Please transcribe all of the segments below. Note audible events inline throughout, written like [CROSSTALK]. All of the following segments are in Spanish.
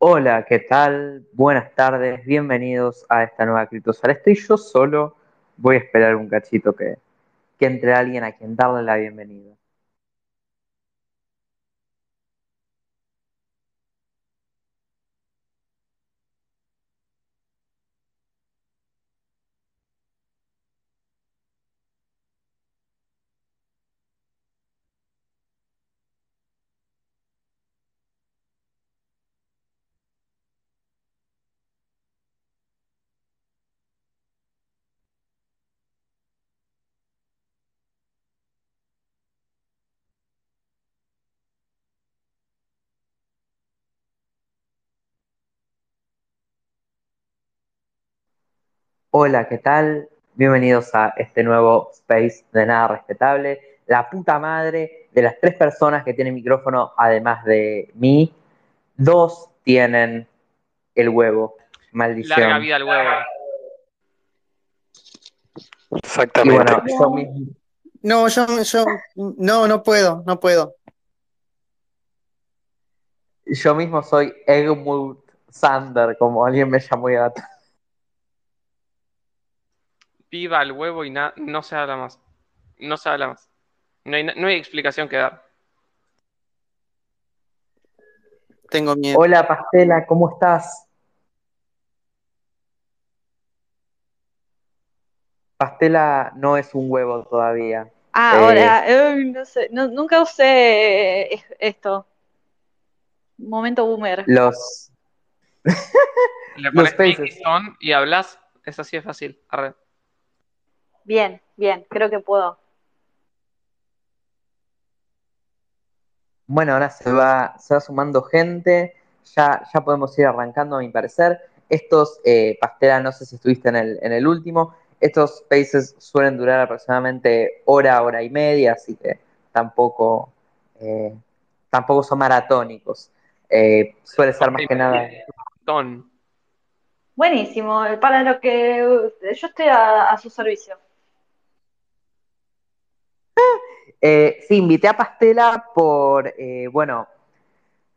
Hola, ¿qué tal? Buenas tardes, bienvenidos a esta nueva Criptosala. Estoy yo solo, voy a esperar un cachito que, que entre alguien a quien darle la bienvenida. Hola, ¿qué tal? Bienvenidos a este nuevo Space de Nada Respetable. La puta madre de las tres personas que tienen micrófono, además de mí, dos tienen el huevo. Maldición. Larga vida al huevo. Y Exactamente. bueno, yo mismo, No, yo, yo, no, no puedo, no puedo. yo mismo soy Egmont Sander, como alguien me llamó ya. Viva al huevo y na- no se habla más. No se habla más. No hay, no hay explicación que dar. Tengo miedo. Hola, Pastela, ¿cómo estás? Pastela no es un huevo todavía. Ah, Eh, ahora, eh, no sé, no- nunca usé eh, esto. Momento boomer. Los, Le [LAUGHS] pones on y hablas. Es así de fácil. Arre. Bien, bien, creo que puedo. bueno, ahora se va, se va sumando gente. Ya, ya podemos ir arrancando, a mi parecer. Estos, eh, Pastela, no sé si estuviste en el, en el último. Estos spaces suelen durar aproximadamente hora, hora y media, así que tampoco, eh, tampoco son maratónicos. Eh, suele ser más que nada. Buenísimo, para lo que yo estoy a, a su servicio. Eh, sí, invité a Pastela por, eh, bueno,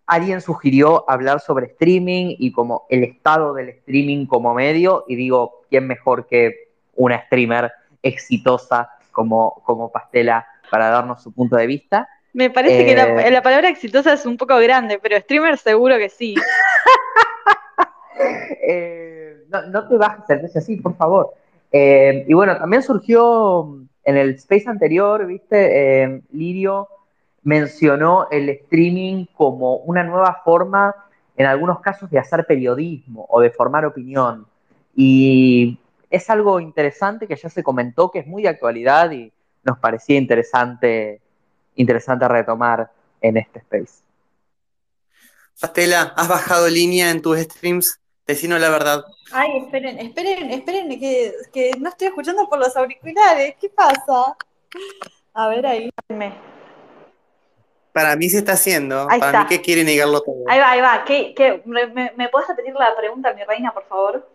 alguien sugirió hablar sobre streaming y como el estado del streaming como medio, y digo, ¿quién mejor que una streamer exitosa como, como Pastela para darnos su punto de vista? Me parece que la, Eh. la palabra exitosa es un poco grande, pero streamer seguro que sí. [LAUGHS] Eh, no, no te bajes el así, por favor. Y bueno, también surgió en el space anterior, ¿viste? Eh, Lirio mencionó el streaming como una nueva forma, en algunos casos, de hacer periodismo o de formar opinión. Y es algo interesante que ya se comentó, que es muy de actualidad y nos parecía interesante, interesante retomar en este space. Pastela, ¿has bajado línea en tus streams? Decinos la verdad. Ay, esperen, esperen, esperen, que, que no estoy escuchando por los auriculares. ¿Qué pasa? A ver ahí. Para mí se está haciendo. Ahí Para está. mí que quiere negarlo todo. Ahí va, ahí va. ¿Qué, qué? ¿Me, me, me puedes repetir la pregunta, mi reina, por favor?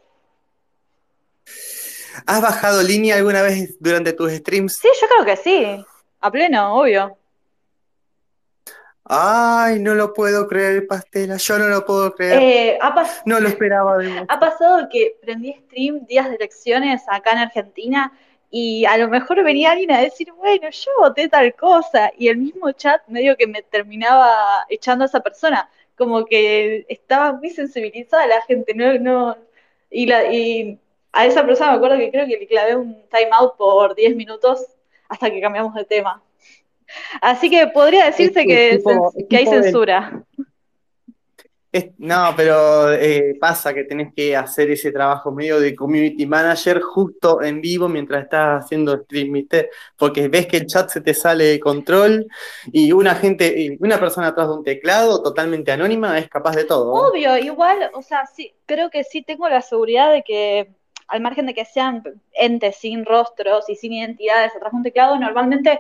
¿Has bajado línea alguna vez durante tus streams? Sí, yo creo que sí. A pleno, obvio. Ay, no lo puedo creer, Pastela. Yo no lo puedo creer. Eh, No lo esperaba de vos. [LAUGHS] ha pasado que prendí stream días de elecciones acá en Argentina y a lo mejor venía alguien a decir, bueno, yo voté tal cosa, y el mismo chat medio que me terminaba echando a esa persona, como que estaba muy sensibilizada la gente, no, no, y, la, y a esa persona me acuerdo que creo que le clavé un timeout por 10 minutos hasta que cambiamos de tema. Así que podría decirse Es que que, tipo- cens- es que hay del- censura. No, pero eh, pasa que tenés que hacer ese trabajo medio de community manager justo en vivo mientras estás haciendo stream, ¿viste? Porque ves que el chat se te sale de control y una gente, una persona atrás de un teclado totalmente anónima es capaz de todo. Obvio, igual, o sea, sí, creo que sí tengo la seguridad de que, al margen de que sean entes sin rostros y sin identidades atrás de un teclado, normalmente,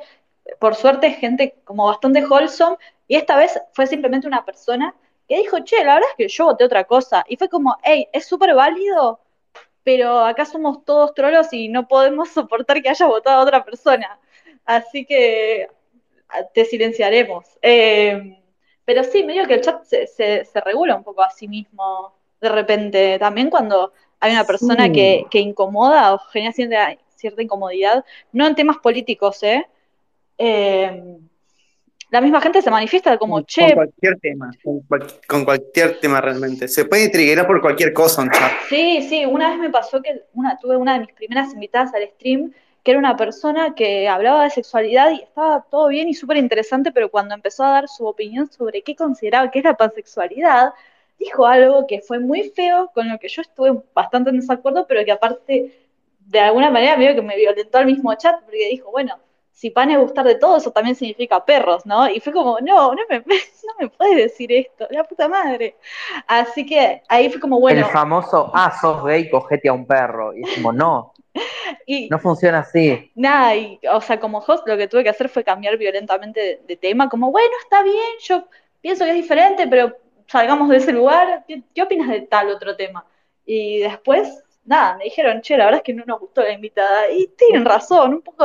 por suerte, gente como bastante wholesome, y esta vez fue simplemente una persona que dijo, che, la verdad es que yo voté otra cosa, y fue como, hey, es súper válido, pero acá somos todos trolos y no podemos soportar que haya votado a otra persona, así que te silenciaremos. Eh, Pero sí, medio que el chat se, se, se regula un poco a sí mismo de repente. También cuando hay una persona Sí. que, que incomoda o genera cierta, cierta incomodidad, no en temas políticos, ¿eh? Eh, la misma gente se manifiesta como, Con che, cualquier tema, con, cual- con cualquier tema realmente. Se puede triggerar por cualquier cosa un chat. Sí, sí, una vez me pasó que una, tuve una de mis primeras invitadas al stream, que era una persona que hablaba de sexualidad y estaba todo bien y súper interesante, pero cuando empezó a dar su opinión sobre qué consideraba que es la pansexualidad, dijo algo que fue muy feo, con lo que yo estuve bastante en desacuerdo, pero que aparte, de alguna manera, medio que me violentó al mismo chat, porque dijo, bueno, si pan es gustar de todo, eso también significa perros, ¿no? Y fue como, no, no me, [LAUGHS] no me puedes decir esto, la puta madre. Así que ahí fue como, bueno. El famoso, ah, sos gay, cogete a un perro. Y es como, no, [LAUGHS] Y no funciona así. nada, y, o sea, como host lo que tuve que hacer fue cambiar violentamente de, de tema, como, bueno, está bien, yo pienso que es diferente, pero salgamos de ese lugar, ¿qué, qué opinas de tal otro tema? Y después, nada, me dijeron, che, la verdad es que no nos gustó la invitada, y tienen razón, un poco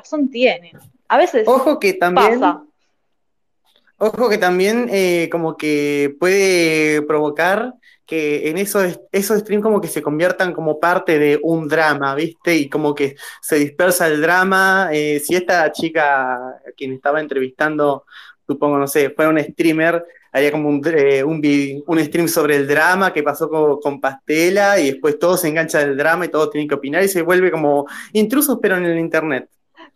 razón tienen. A veces Ojo que también, pasa. ojo que también eh, como que puede provocar que en esos, esos streams como que se conviertan como parte de un drama, ¿viste? Y como que se dispersa el drama. Eh, si esta chica, a quien estaba entrevistando, supongo, no sé, fuera un streamer, haría como un, eh, un stream sobre el drama que pasó con, con Pastela y después todo se engancha del drama y todos tienen que opinar y se vuelve como intrusos pero en el internet.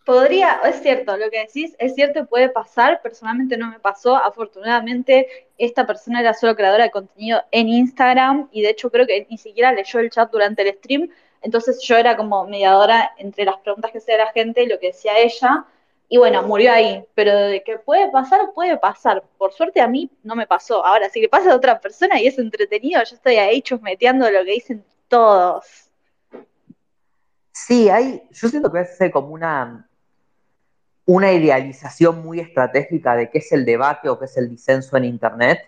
Podría, es cierto, lo que decís es cierto puede pasar, personalmente no me pasó, afortunadamente esta persona era solo creadora de contenido en Instagram y de hecho creo que ni siquiera leyó el chat durante el stream, entonces yo era como mediadora entre las preguntas que hacía la gente y lo que decía ella, y bueno, murió ahí, pero de que puede pasar, puede pasar, por suerte a mí no me pasó, ahora si le pasa a otra persona y es entretenido, yo estoy ahí chusmeteando lo que dicen todos. Sí, hay, yo siento que hay como una, una idealización muy estratégica de qué es el debate o qué es el disenso en Internet.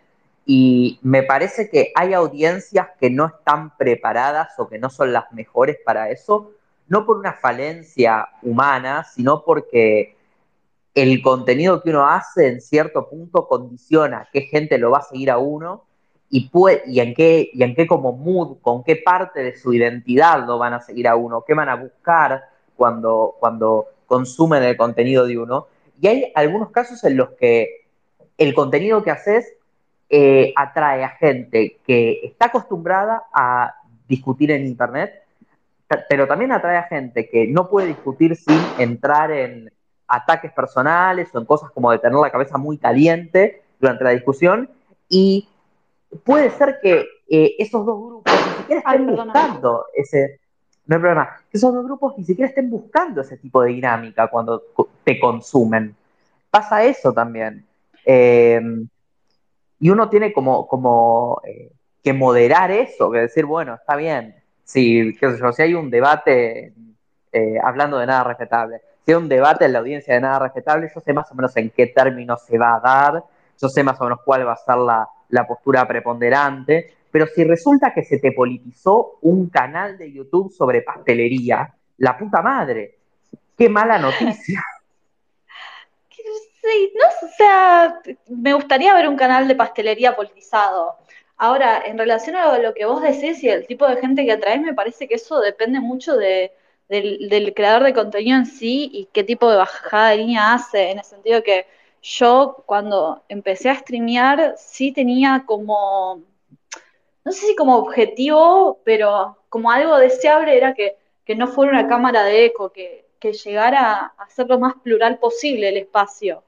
Y me parece que hay audiencias que no están preparadas o que no son las mejores para eso, no por una falencia humana, sino porque el contenido que uno hace en cierto punto condiciona qué gente lo va a seguir a uno y, puede, y, en qué, y en qué como mood, con qué parte de su identidad lo van a seguir a uno, qué van a buscar cuando, cuando consumen el contenido de uno. Y hay algunos casos en los que el contenido que haces eh, atrae a gente que está acostumbrada a discutir en Internet, pero también atrae a gente que no puede discutir sin entrar en ataques personales o en cosas como de tener la cabeza muy caliente durante la discusión. Y puede ser que eh, esos dos grupos ni siquiera estén buscando ese. No hay problema. Que esos dos grupos ni siquiera estén buscando ese tipo de dinámica cuando te consumen. Pasa eso también. Eh, y uno tiene como, como eh, que moderar eso, que decir, bueno, está bien. Si, qué sé yo, si hay un debate, eh, hablando de nada respetable, si hay un debate en la audiencia de nada respetable, yo sé más o menos en qué términos se va a dar, yo sé más o menos cuál va a ser la, la postura preponderante, pero si resulta que se te politizó un canal de YouTube sobre pastelería, la puta madre, qué mala noticia. [LAUGHS] Sí, no, o sea, me gustaría ver un canal de pastelería politizado. Ahora, en relación a lo que vos decís y el tipo de gente que atraes, me parece que eso depende mucho de, del, del creador de contenido en sí y qué tipo de bajada de línea hace, en el sentido que yo cuando empecé a streamear sí tenía como, no sé si como objetivo, pero como algo deseable era que, que no fuera una cámara de eco, que, que llegara a ser lo más plural posible el espacio.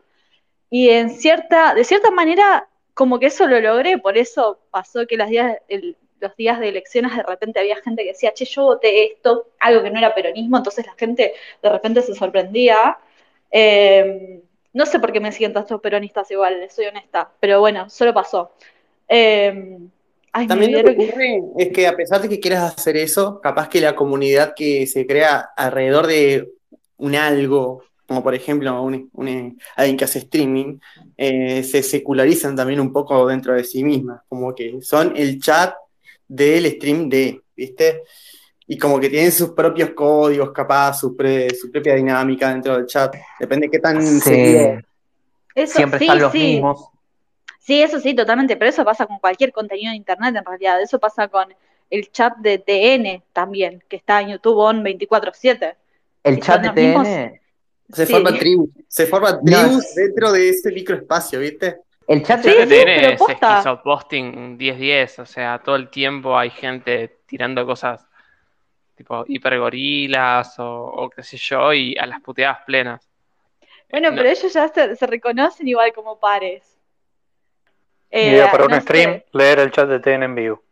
Y en cierta, de cierta manera, como que eso lo logré, por eso pasó que los días, los días de elecciones de repente había gente que decía, che, yo voté esto, algo que no era peronismo, entonces la gente de repente se sorprendía. Eh, no sé por qué me siguen tantos peronistas igual, soy honesta, pero bueno, solo pasó. Eh, ay, También lo que ocurre es que a pesar de que quieras hacer eso, capaz que la comunidad que se crea alrededor de un algo, como por ejemplo un- un- alguien que hace streaming, eh, se secularizan también un poco dentro de sí mismas, como que son el chat del stream de, ¿viste? Y como que tienen sus propios códigos, capaz, su, pre- su propia dinámica dentro del chat. Depende de qué tan Sí, Eso, siempre sí, están los sí. mismos. Sí, eso sí, totalmente, pero eso pasa con cualquier contenido de internet en realidad, eso pasa con el chat de TN también, que está en YouTube on 24/7. El chat de mismos- TN, Se Sí. forman tribus, se forman No, tribus dentro de ese microespacio, ¿viste? el chat de Chat de sí, TN es esquizoposting 10-10, o sea, todo el tiempo hay gente tirando cosas tipo hipergorilas o, o qué sé yo, y a las puteadas plenas. Bueno, No. pero ellos ya se, se reconocen igual como pares. Eh, Idea para un stream, sé. leer el chat de TN en vivo.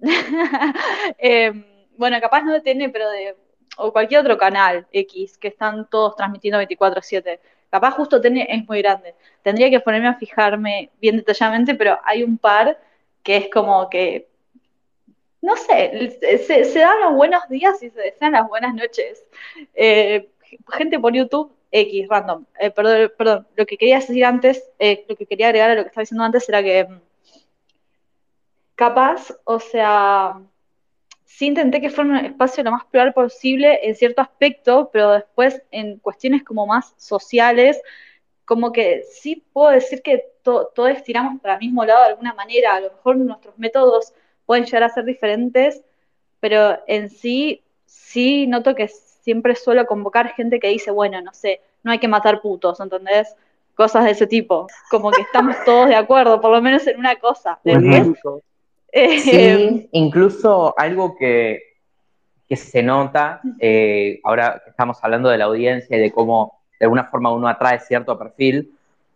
[LAUGHS] Eh, bueno, capaz no de TN, pero de o cualquier otro canal X que están todos transmitiendo 24/7. Capaz justo TN es muy grande. Tendría que ponerme a fijarme bien detalladamente, pero hay un par que es como que, no sé, se, se dan los buenos días y se desean las buenas noches. Eh, gente por YouTube X, random. Eh, perdón, perdón, lo que quería decir antes, eh, lo que quería agregar a lo que estaba diciendo antes era que mm, capaz, o sea, sí intenté que fuera un espacio lo más plural posible en cierto aspecto, pero después en cuestiones como más sociales, como que sí puedo decir que to- todos tiramos para el mismo lado de alguna manera, a lo mejor nuestros métodos pueden llegar a ser diferentes, pero en sí, sí noto que siempre suelo convocar gente que dice, bueno, no sé, no hay que matar putos, ¿entendés? Cosas de ese tipo, como que estamos [LAUGHS] todos de acuerdo, por lo menos en una cosa. [LAUGHS] Sí, incluso algo que, que se nota, eh, ahora que estamos hablando de la audiencia y de cómo de alguna forma uno atrae cierto perfil,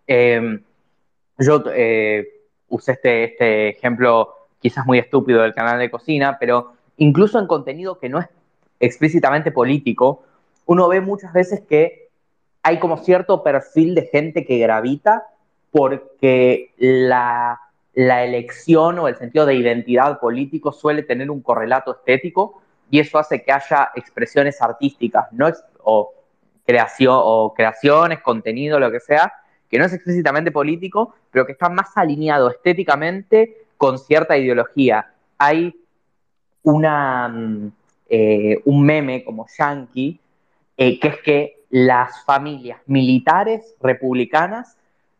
eh, yo eh, usé este, este ejemplo quizás muy estúpido del canal de cocina, pero incluso en contenido que no es explícitamente político, uno ve muchas veces que hay como cierto perfil de gente que gravita porque la, elección o el sentido de identidad político suele tener un correlato estético y eso hace que haya expresiones artísticas no o, creación, o creaciones, contenido, lo que sea, que no es explícitamente político, pero que está más alineado estéticamente con cierta ideología. Hay una, mm, eh, un meme como Yankee, eh, que es que las familias militares republicanas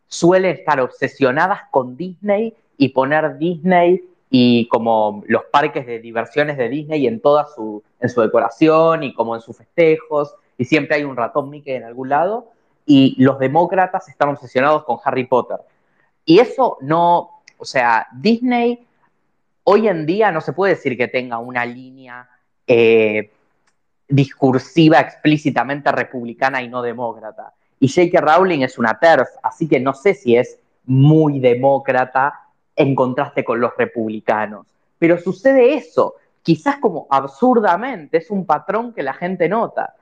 suelen estar obsesionadas con Disney y poner Disney y como los parques de diversiones de Disney en toda su, en su decoración y como en sus festejos, y siempre hay un ratón Mickey en algún lado, y los demócratas están obsesionados con Harry Potter. Y eso no, o sea, Disney hoy en día no se puede decir que tenga una línea eh, discursiva explícitamente republicana y no demócrata. Y J.K. Rowling es una TERF, así que no sé si es muy demócrata en contraste con los republicanos. Pero sucede eso, quizás como absurdamente, es un patrón que la gente nota.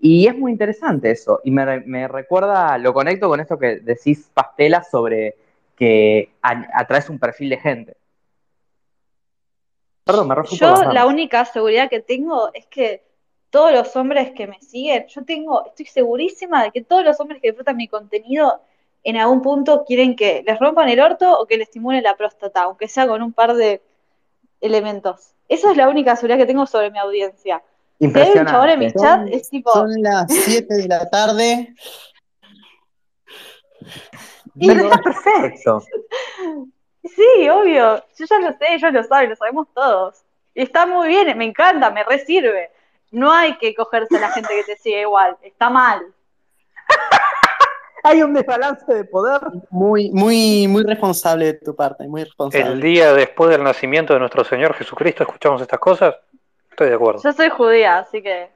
Y es muy interesante eso. Y me, recuerda, lo conecto con esto que decís, Pastela, sobre que atraes un perfil de gente. Perdón, me refugio Yo por las la única seguridad que tengo es que todos los hombres que me siguen, yo tengo, estoy segurísima de que todos los hombres que disfrutan mi contenido en algún punto quieren que les rompan el orto o que les estimulen la próstata, aunque sea con un par de elementos. Esa es la única seguridad que tengo sobre mi audiencia. Si hay un chabón en mi Impresionante. chat, es tipo, Son las 7 de la tarde. [LAUGHS] Pero está perfecto. [LAUGHS] sí, obvio, yo ya lo sé, ellos lo saben, lo sabemos todos. Y está muy bien, me encanta, me resirve. No hay que cogerse a la gente que te sigue igual, está mal. Hay un desbalance de poder. Muy, muy, muy responsable de tu parte, muy responsable. El día después del nacimiento de nuestro Señor Jesucristo escuchamos estas cosas. Estoy de acuerdo. Yo soy judía, así que.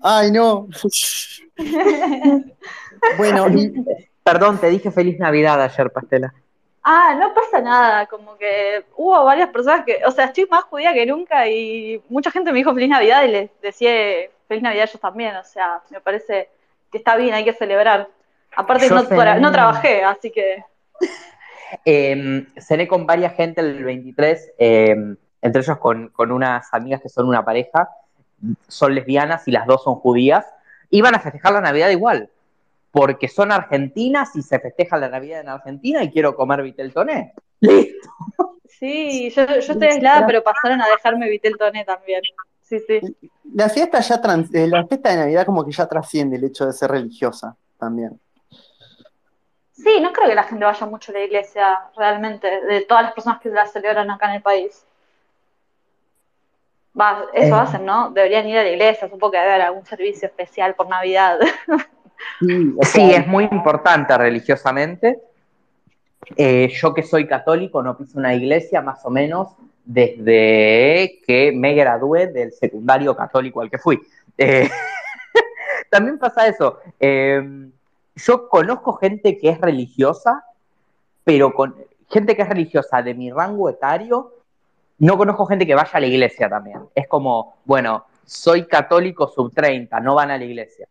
Ay, no. [LAUGHS] bueno, y- Perdón, te dije feliz Navidad ayer, Pastela. Ah, no pasa nada, como que hubo varias personas que, o sea, estoy más judía que nunca y mucha gente me dijo feliz Navidad y les decía feliz Navidad yo también, o sea, me parece que está bien, hay que celebrar. Aparte no, tra- no trabajé, así que [LAUGHS] Eh, cené con varias gente el 23, eh, entre ellos con, con unas amigas que son una pareja, son lesbianas y las dos son judías. Iban a festejar la Navidad igual, porque son argentinas y se festeja la Navidad en Argentina y quiero comer vitel toné. Listo. sí, yo, yo estoy aislada, pero pasaron a dejarme Vitel Toné también. Sí, sí. la fiesta ya trans- eh, la fiesta de Navidad como que ya trasciende el hecho de ser religiosa también. Sí, no creo que la gente vaya mucho a la iglesia, realmente, de todas las personas que la celebran acá en el país. Va, eso Eh. hacen, ¿no? Deberían ir a la iglesia, supongo que debe haber algún servicio especial por Navidad. [LAUGHS] Sí, o Sí, sea, es muy importante religiosamente. Eh, yo que soy católico no piso una iglesia más o menos desde que me gradué del secundario católico al que fui. Eh, [LAUGHS] también pasa eso. eh, yo conozco gente que es religiosa, pero con gente que es religiosa de mi rango etario, no conozco gente que vaya a la iglesia también. Es como, bueno, soy católico sub 30, no van a la iglesia.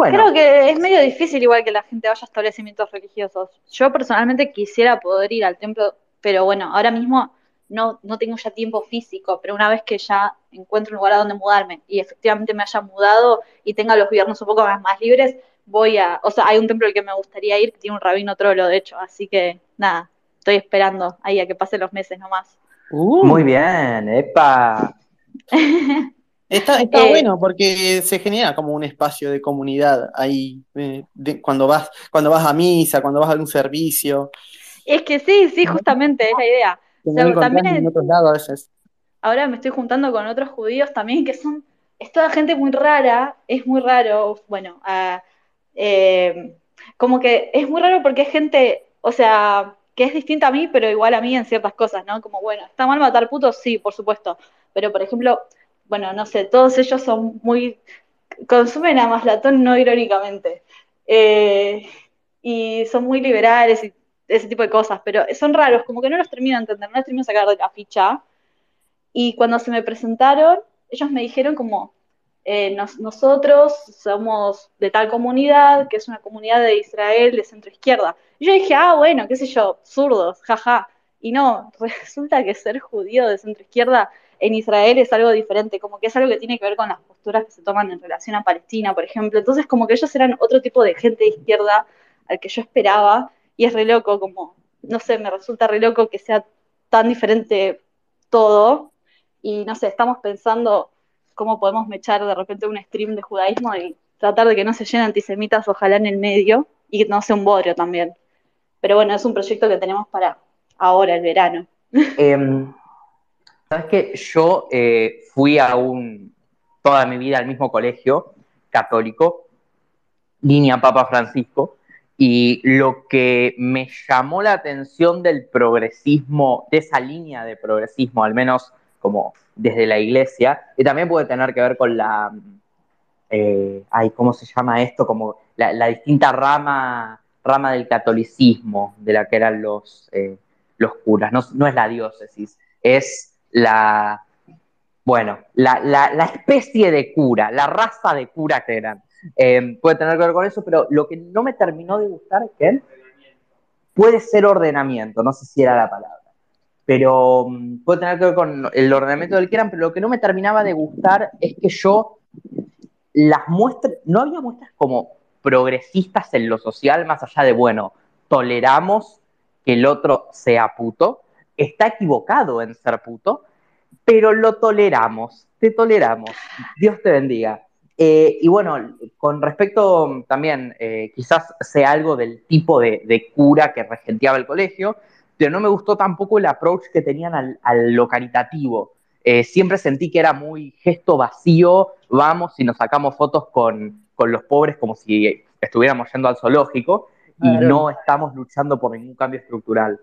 Bueno, Creo que es medio difícil igual que la gente vaya a establecimientos religiosos. Yo personalmente quisiera poder ir al templo, pero bueno, ahora mismo no, no tengo ya tiempo físico, pero una vez que ya encuentro un lugar a donde mudarme y efectivamente me haya mudado y tenga los viernes un poco más, más libres, voy a, o sea, hay un templo al que me gustaría ir que tiene un rabino trolo, de hecho, así que nada, estoy esperando ahí a que pasen los meses nomás. uh, muy bien, epa. [LAUGHS] Está, está Eh, bueno porque se genera como un espacio de comunidad ahí eh, de- cuando vas, cuando vas a misa, cuando vas a algún servicio, Es que sí, sí, justamente es la idea. O sea, encontrás también en otros lados a veces. ahora me estoy juntando con otros judíos también que son, es toda gente muy rara, es muy raro, bueno, ah, eh, como que es muy raro porque es gente, o sea, que es distinta a mí, pero igual a mí en ciertas cosas, ¿no? Como, bueno, ¿está mal matar putos? Sí, por supuesto, pero por ejemplo, bueno, no sé, todos ellos son muy, consumen a Maslatón no irónicamente, Eh, y son muy liberales y ese tipo de cosas, pero son raros, como que no los termino de entender, no los termino de sacar de la ficha. Y cuando se me presentaron, ellos me dijeron como, eh, nos- nosotros somos de tal comunidad, que es una comunidad de Israel de centro izquierda. Y yo dije, ah, bueno, qué sé yo, zurdos, jaja. Y no, [LAUGHS] resulta que ser judío de centro izquierda en Israel es algo diferente, como que es algo que tiene que ver con las posturas que se toman en relación a Palestina, por ejemplo. Entonces, como que ellos eran otro tipo de gente de izquierda al que yo esperaba, y es re loco, como, no sé, me resulta re loco que sea tan diferente todo, y no sé, estamos pensando cómo podemos mechar de repente un stream de judaísmo y tratar de que no se llenen antisemitas, ojalá en el medio, y que no sea un bodrio también. Pero bueno, es un proyecto que tenemos para ahora, el verano. Em, Sabes que yo eh, fui a un toda mi vida al mismo colegio católico, línea Papa Francisco, y lo que me llamó la atención del progresismo, de esa línea de progresismo, al menos como desde la iglesia, y también puede tener que ver con la, eh, ay, ¿cómo se llama esto? Como la, la distinta rama, rama del catolicismo de la que eran los, eh, los curas. No, no es la diócesis, es la, bueno, la, la, especie de cura, la raza de cura que eran. Eh, puede tener que ver con eso, pero lo que no me terminó de gustar, ¿qué? Puede ser ordenamiento, no sé si era la palabra, pero um, puede tener que ver con el ordenamiento del que eran, pero lo que no me terminaba de gustar es que yo las muestras, no había muestras como progresistas en lo social, más allá de, bueno, toleramos que el otro sea puto, está equivocado en ser puto, pero lo toleramos, te toleramos, Dios te bendiga. Eh, y bueno, con respecto también, eh, quizás sea algo del tipo de, de, cura que regenteaba el colegio, pero no me gustó tampoco el approach que tenían al, lo caritativo. Eh, siempre sentí que era muy gesto vacío, vamos y nos sacamos fotos con, con los pobres como si estuviéramos yendo al zoológico y Claro. no estamos luchando por ningún cambio estructural.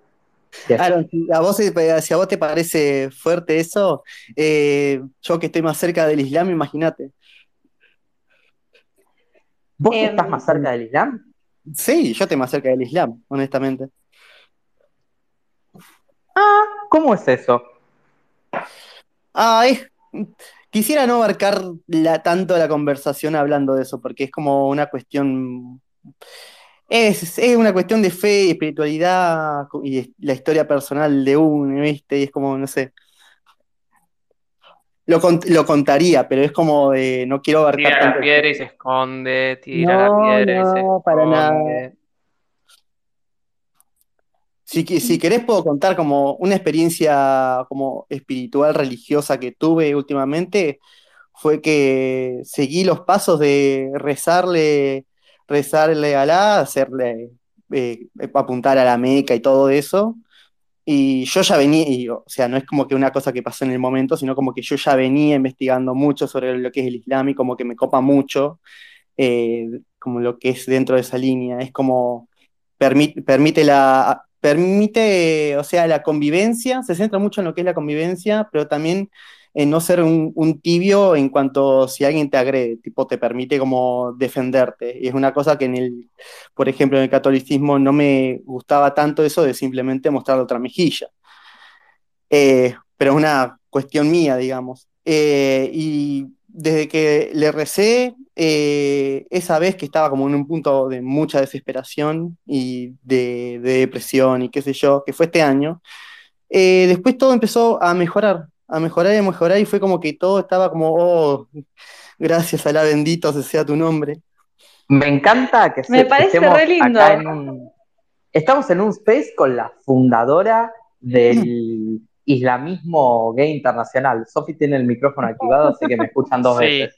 Aaron, si a, vos, si a vos te parece fuerte eso, eh, yo que estoy más cerca del Islam, imagínate. ¿Vos Em, estás más cerca del Islam? Sí, yo estoy más cerca del Islam, honestamente. Ah, ¿cómo es eso? Ah, es- quisiera no abarcar la- tanto la conversación hablando de eso, porque es como una cuestión. Es, es una cuestión de fe y espiritualidad y la historia personal de uno, ¿viste? Y es como, no sé. Lo, cont- lo contaría, pero es como de no quiero abarcar Tira la tanto. piedra y se esconde, tira No, la piedra y se no, para nada. Si, si querés puedo contar como una experiencia como espiritual religiosa que tuve últimamente, fue que seguí los pasos de rezarle rezarle a Alá, hacerle, eh, apuntar a la Meca y todo eso. Y yo ya venía, y, o sea, no es como que una cosa que pasó en el momento, sino como que yo ya venía investigando mucho sobre lo que es el Islam y como que me copa mucho, eh, como lo que es dentro de esa línea. Es como permite, permite la, permite, o sea, la convivencia, se centra mucho en lo que es la convivencia, pero también en no ser un, tibio en cuanto si alguien te agrede, tipo te permite como defenderte. Y es una cosa que en el, por ejemplo, en el catolicismo no me gustaba tanto eso de simplemente mostrar otra mejilla. Eh, pero es una cuestión mía, digamos. Eh, y desde que le recé, eh, esa vez que estaba como en un punto de mucha desesperación y de, de depresión y qué sé yo, que fue este año, eh, después todo empezó a mejorar, a mejorar y a mejorar y fue como que todo estaba como, oh, gracias a la bendito sea tu nombre. Me encanta que Me parece re lindo. En un, estamos en un space con la fundadora del islamismo gay internacional. Sofi tiene el micrófono activado, así que me escuchan dos [LAUGHS] Sí. veces.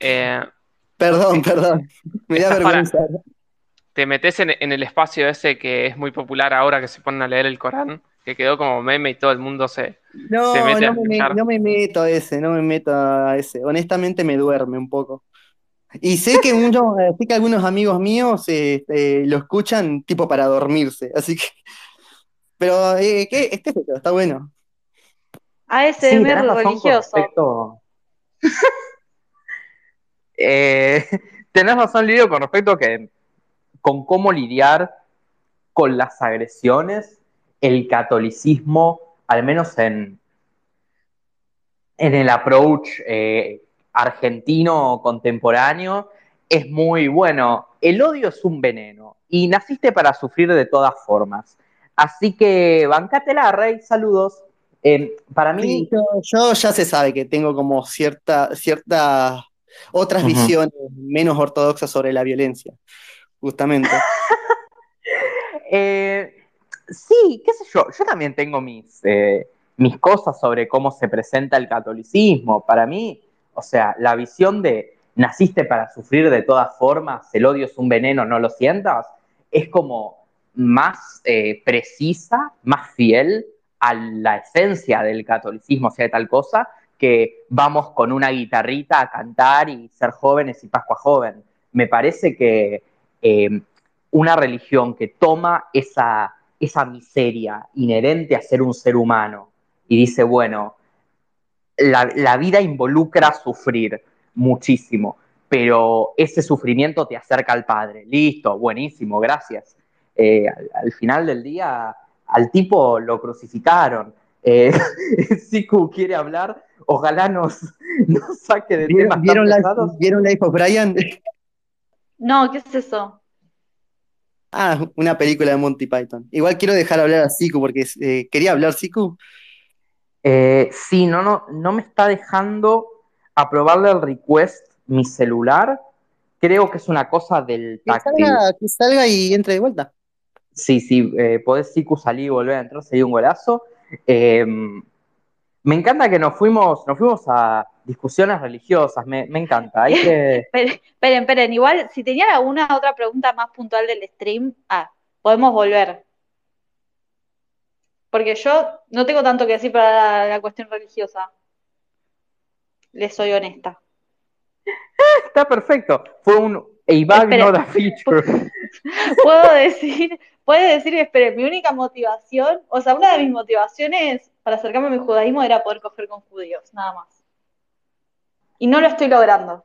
Eh, Perdón, perdón, me da Para- vergüenza. te metes en, en el espacio ese que es muy popular ahora que se ponen a leer el Corán, que quedó como meme y todo el mundo se... No, se mete a no me, no me meto a ese, no me meto a ese. Honestamente me duerme un poco. Y sé que, [LAUGHS] uno, eh, sé que algunos amigos míos eh, eh, lo escuchan tipo para dormirse, así que... Pero, eh, ¿qué? Este es otro, está bueno. Sí, ASMR razón con religioso. [LAUGHS] Eh, [LAUGHS] tenés razón, Lidio, con respecto a que con cómo lidiar con las agresiones, el catolicismo, al menos en, en el approach eh, argentino contemporáneo, es muy bueno. El odio es un veneno y naciste para sufrir de todas formas. Así que bancátela, Rey, saludos. Eh, para mí, Sí, yo, yo ya se sabe que tengo como cierta, ciertas otras visiones menos ortodoxas sobre la violencia, justamente. [LAUGHS] Eh, sí, qué sé yo, yo también tengo mis, eh, mis cosas sobre cómo se presenta el catolicismo. Para mí, o sea, la visión de naciste para sufrir de todas formas, el odio es un veneno, no lo sientas, es como más eh, precisa, más fiel a la esencia del catolicismo, o sea, tal cosa, que vamos con una guitarrita a cantar y ser jóvenes y Pascua joven. Me parece que eh, una religión que toma esa, esa miseria inherente a ser un ser humano y dice, bueno, la, la vida involucra sufrir muchísimo, pero ese sufrimiento te acerca al Padre. Listo, buenísimo, gracias. Eh, al, al final del día, al tipo lo crucificaron. Eh, [LAUGHS] Siku quiere hablar, ojalá nos, [LAUGHS] nos saque de temas ¿Vieron, tan vieron, pesados. Life, ¿Vieron Life of Brian? No, ¿qué es eso? Ah, una película de Monty Python. Igual quiero dejar hablar a Siku porque eh, quería hablar Siku. Eh, sí, no, no, no me está dejando aprobarle el request mi celular. Creo que es una cosa del Que táctil. salga, que salga y entre de vuelta. Sí, sí, eh, podés Siku salir y volver a entrar, sería un golazo. Eh, me encanta que nos fuimos, nos fuimos a discusiones religiosas, me, me encanta. Hay que. [LAUGHS] Esperen, esperen, esperen. Igual, si tenían alguna otra pregunta más puntual del stream, ah, podemos volver. Porque yo no tengo tanto que decir para la, la cuestión religiosa. Les soy honesta. [LAUGHS] Está perfecto. Fue un a not a feature. Puedo decir, puede decir, esperen, mi única motivación, o sea, una de mis motivaciones para acercarme a mi judaísmo era poder coger con judíos, nada más. Y no lo estoy logrando.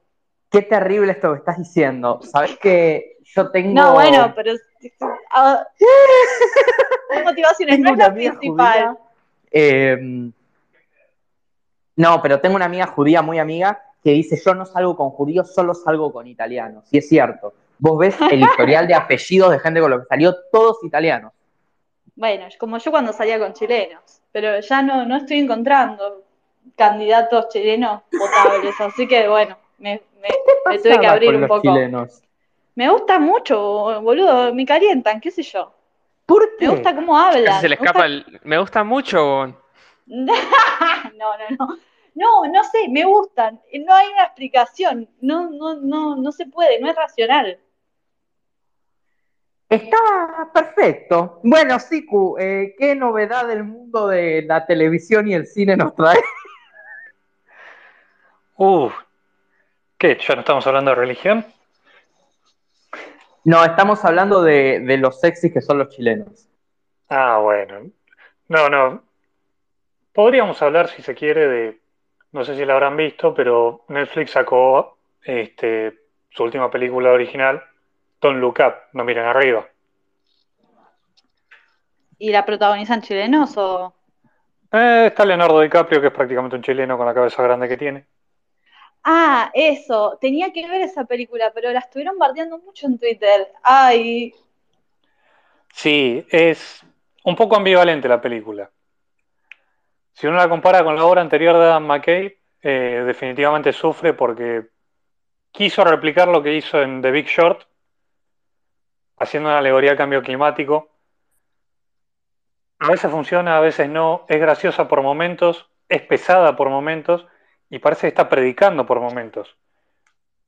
Qué terrible esto que estás diciendo. Sabes que yo tengo. No, bueno, pero [LAUGHS] tengo no es la principal. judía. eh, no, pero tengo una amiga judía muy amiga que dice: Yo no salgo con judíos, solo salgo con italianos. Y es cierto. Vos ves [LAUGHS] el historial de apellidos de gente con lo que salió, todos italianos. Bueno, como yo cuando salía con chilenos, pero ya no, no estoy encontrando candidatos chilenos potables, así que bueno, me, me- me tuve que abrir un poco. chilenos. Me gusta mucho, boludo, me calientan, qué sé yo. ¿Por qué? Me gusta cómo Casi hablan. se le me gusta- escapa el... Me gusta mucho. [LAUGHS] no, no, no. No, no sé, me gustan. No hay una explicación. No, no, no, no se puede, no es racional. Está perfecto. Bueno, Siku, eh, ¿qué novedad del mundo de la televisión y el cine nos trae? Uf, ¿qué? ¿Ya no estamos hablando de religión? No, estamos hablando de, de los sexys que son los chilenos. Ah, bueno. No, no. Podríamos hablar, si se quiere, de. No sé si la habrán visto, pero Netflix sacó este, su última película original, Don't Look Up, No Miren Arriba. ¿Y la protagonizan chilenos o...? Eh, está Leonardo DiCaprio, que es prácticamente un chileno con la cabeza grande que tiene. Ah, eso. Tenía que ver esa película, pero la estuvieron bardeando mucho en Twitter. Ay, Sí, es un poco ambivalente la película. Si uno la compara con la obra anterior de Adam McKay, eh, definitivamente sufre porque quiso replicar lo que hizo en The Big Short, haciendo una alegoría al cambio climático. A veces funciona, a veces no. Es graciosa por momentos, es pesada por momentos y parece que está predicando por momentos.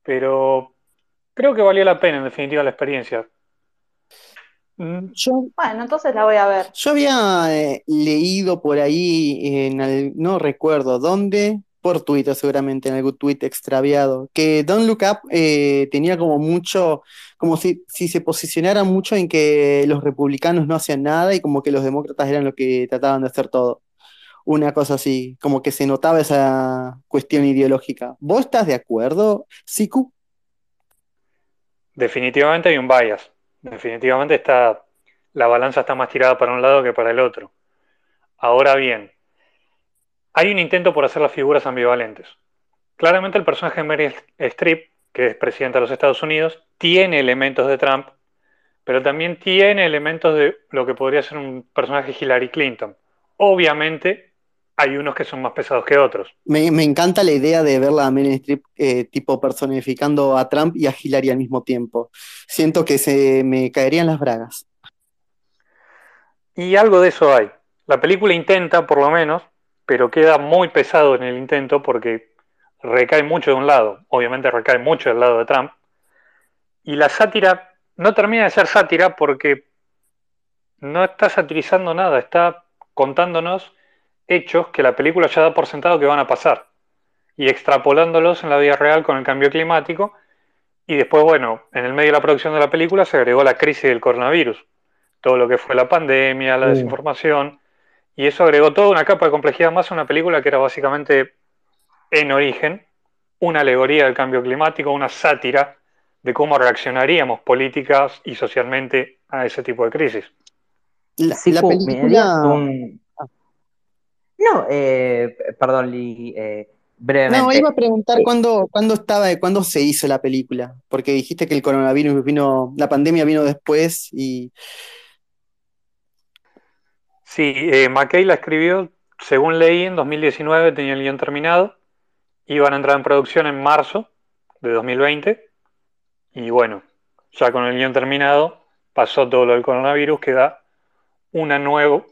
Pero creo que valió la pena, en definitiva, la experiencia. Mm, Yo, bueno, entonces la voy a ver. yo había eh, leído por ahí, en al- no recuerdo dónde, por Twitter seguramente, en algún tweet extraviado, que Don't Look Up eh, tenía como mucho, como si, si se posicionara mucho en que los republicanos no hacían nada y como que los demócratas eran los que trataban de hacer todo. Una cosa así, como que se notaba esa cuestión ideológica. ¿Vos estás de acuerdo, Siku? Definitivamente hay un bias. Definitivamente está, la balanza está más tirada para un lado que para el otro. Ahora bien, hay un intento por hacer las figuras ambivalentes. Claramente el personaje de Meryl Streep, que es presidenta de los Estados Unidos, tiene elementos de Trump, pero también tiene elementos de lo que podría ser un personaje Hillary Clinton. Obviamente hay unos que son más pesados que otros. Me, me encanta la idea de verla a Meryl Streep eh, tipo personificando a Trump y a Hillary al mismo tiempo. Siento que se me caerían las bragas. Y algo de eso hay. La película intenta, por lo menos, pero queda muy pesado en el intento porque recae mucho de un lado. Obviamente recae mucho del lado de Trump. Y la sátira no termina de ser sátira porque no está satirizando nada, está contándonos hechos que la película ya da por sentado que van a pasar y extrapolándolos en la vida real con el cambio climático. Y después, bueno, en el medio de la producción de la película se agregó la crisis del coronavirus, todo lo que fue la pandemia, la Uh. desinformación, y eso agregó toda una capa de complejidad más a una película que era básicamente, en origen, una alegoría del cambio climático, una sátira de cómo reaccionaríamos políticas y socialmente a ese tipo de crisis. La, la ¿me harías película. un- No, eh, perdón, Lee, eh, No, brevemente. iba a preguntar Eh, cuándo, cuándo estaba, cuándo se hizo la película, porque dijiste que el coronavirus vino, la pandemia vino después y Sí, eh, McKay la escribió, según leí, en 2019 tenía el guion terminado, iban a entrar en producción en marzo de 2020, y bueno, ya con el guion terminado pasó todo lo del coronavirus, que da una nuevo,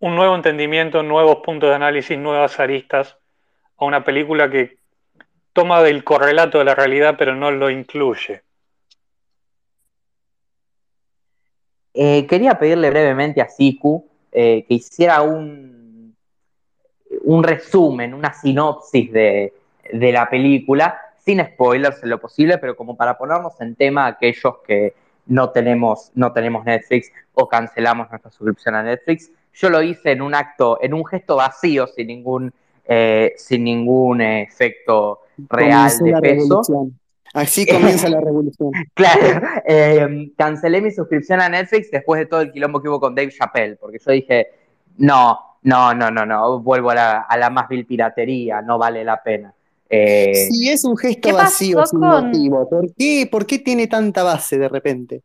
un nuevo entendimiento, nuevos puntos de análisis, nuevas aristas a una película que toma del correlato de la realidad, pero no lo incluye. Eh, quería pedirle brevemente a Siku eh, que hiciera un, un resumen, una sinopsis de, de la película, sin spoilers en lo posible, pero como para ponernos en tema aquellos que no tenemos, no tenemos Netflix o cancelamos nuestra suscripción a Netflix. Yo lo hice en un acto, en un gesto vacío, sin ningún, eh, sin ningún efecto real comenzó de la peso. revolución. Así [LAUGHS] comienza la revolución. Claro, eh, cancelé mi suscripción a Netflix después de todo el quilombo que hubo con Dave Chappelle, porque yo dije, no, no, no, no, no, vuelvo a la, a la más vil piratería, no vale la pena. Eh, Si es un gesto ¿Qué vacío sin con- motivo, ¿por qué, por qué tiene tanta base de repente?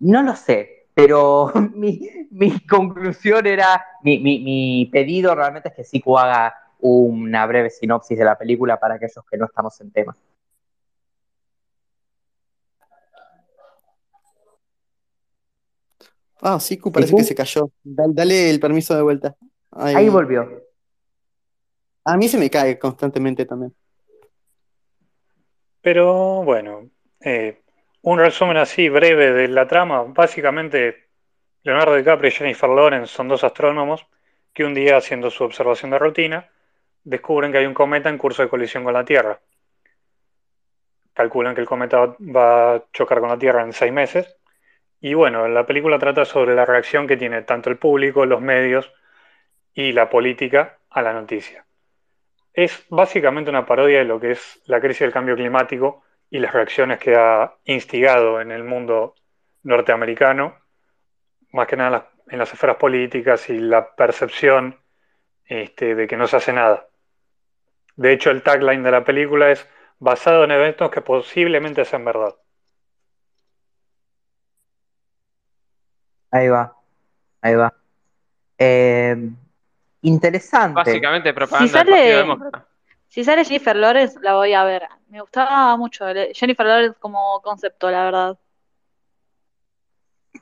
No lo sé, pero [LAUGHS] mi, mi conclusión era, mi, mi, mi pedido realmente es que Siku haga una breve sinopsis de la película para aquellos que no estamos en tema. Ah, Siku parece ¿Siku? que se cayó. Dale, dale el permiso de vuelta. Ahí. Ahí volvió. A mí se me cae constantemente también. Pero bueno, eh, un resumen así breve de la trama. Básicamente, Leonardo DiCaprio y Jennifer Lawrence son dos astrónomos que un día, haciendo su observación de rutina, descubren que hay un cometa en curso de colisión con la Tierra. Calculan que el cometa va a chocar con la Tierra en seis meses. Y bueno, la película trata sobre la reacción que tiene tanto el público, los medios y la política a la noticia. Es básicamente una parodia de lo que es la crisis del cambio climático y las reacciones que ha instigado en el mundo norteamericano, más que nada en las, esferas políticas y la percepción este, de que no se hace nada. De hecho, el tagline de la película es basado en eventos que posiblemente sean verdad. Ahí va, ahí va. Eh, interesante. Básicamente propaganda Si sale- del Partido Demócrata. Si sale Jennifer Lawrence, la voy a ver. Me gustaba mucho el- Jennifer Lawrence como concepto, la verdad.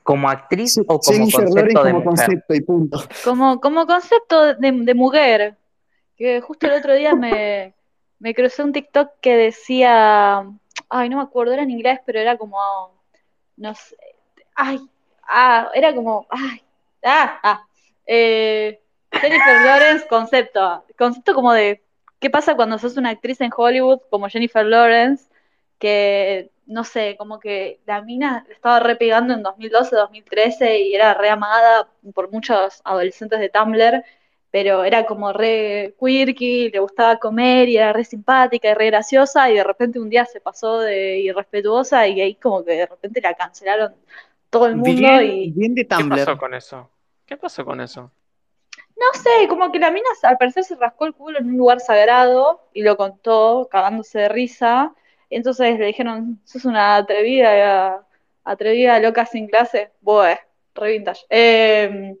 ¿Como actriz o como Jennifer Lawrence concepto de como mujer? concepto y punto. Como, como concepto de, de mujer. Que justo el otro día me, me crucé un TikTok que decía. Ay, no me acuerdo, era en inglés, pero era como. No sé. Ay, ah, era como. Ay, ah, ah. Eh, Jennifer Lawrence, concepto. Concepto como de. ¿Qué pasa cuando sos una actriz en Hollywood como Jennifer Lawrence? Que, no sé, como que la mina estaba re pegando en 2012, 2013 y era re amada por muchos adolescentes de Tumblr, pero era como re quirky, le gustaba comer y era re simpática y re graciosa y de repente un día se pasó de irrespetuosa y ahí como que de repente la cancelaron todo el mundo Bien, y bien de ¿Qué pasó con eso? ¿Qué pasó con eso? No sé, como que la mina al parecer se rascó el culo en un lugar sagrado y lo contó cagándose de risa. Entonces le dijeron, sos una atrevida, atrevida loca sin clase. Bueh, re vintage. Eh,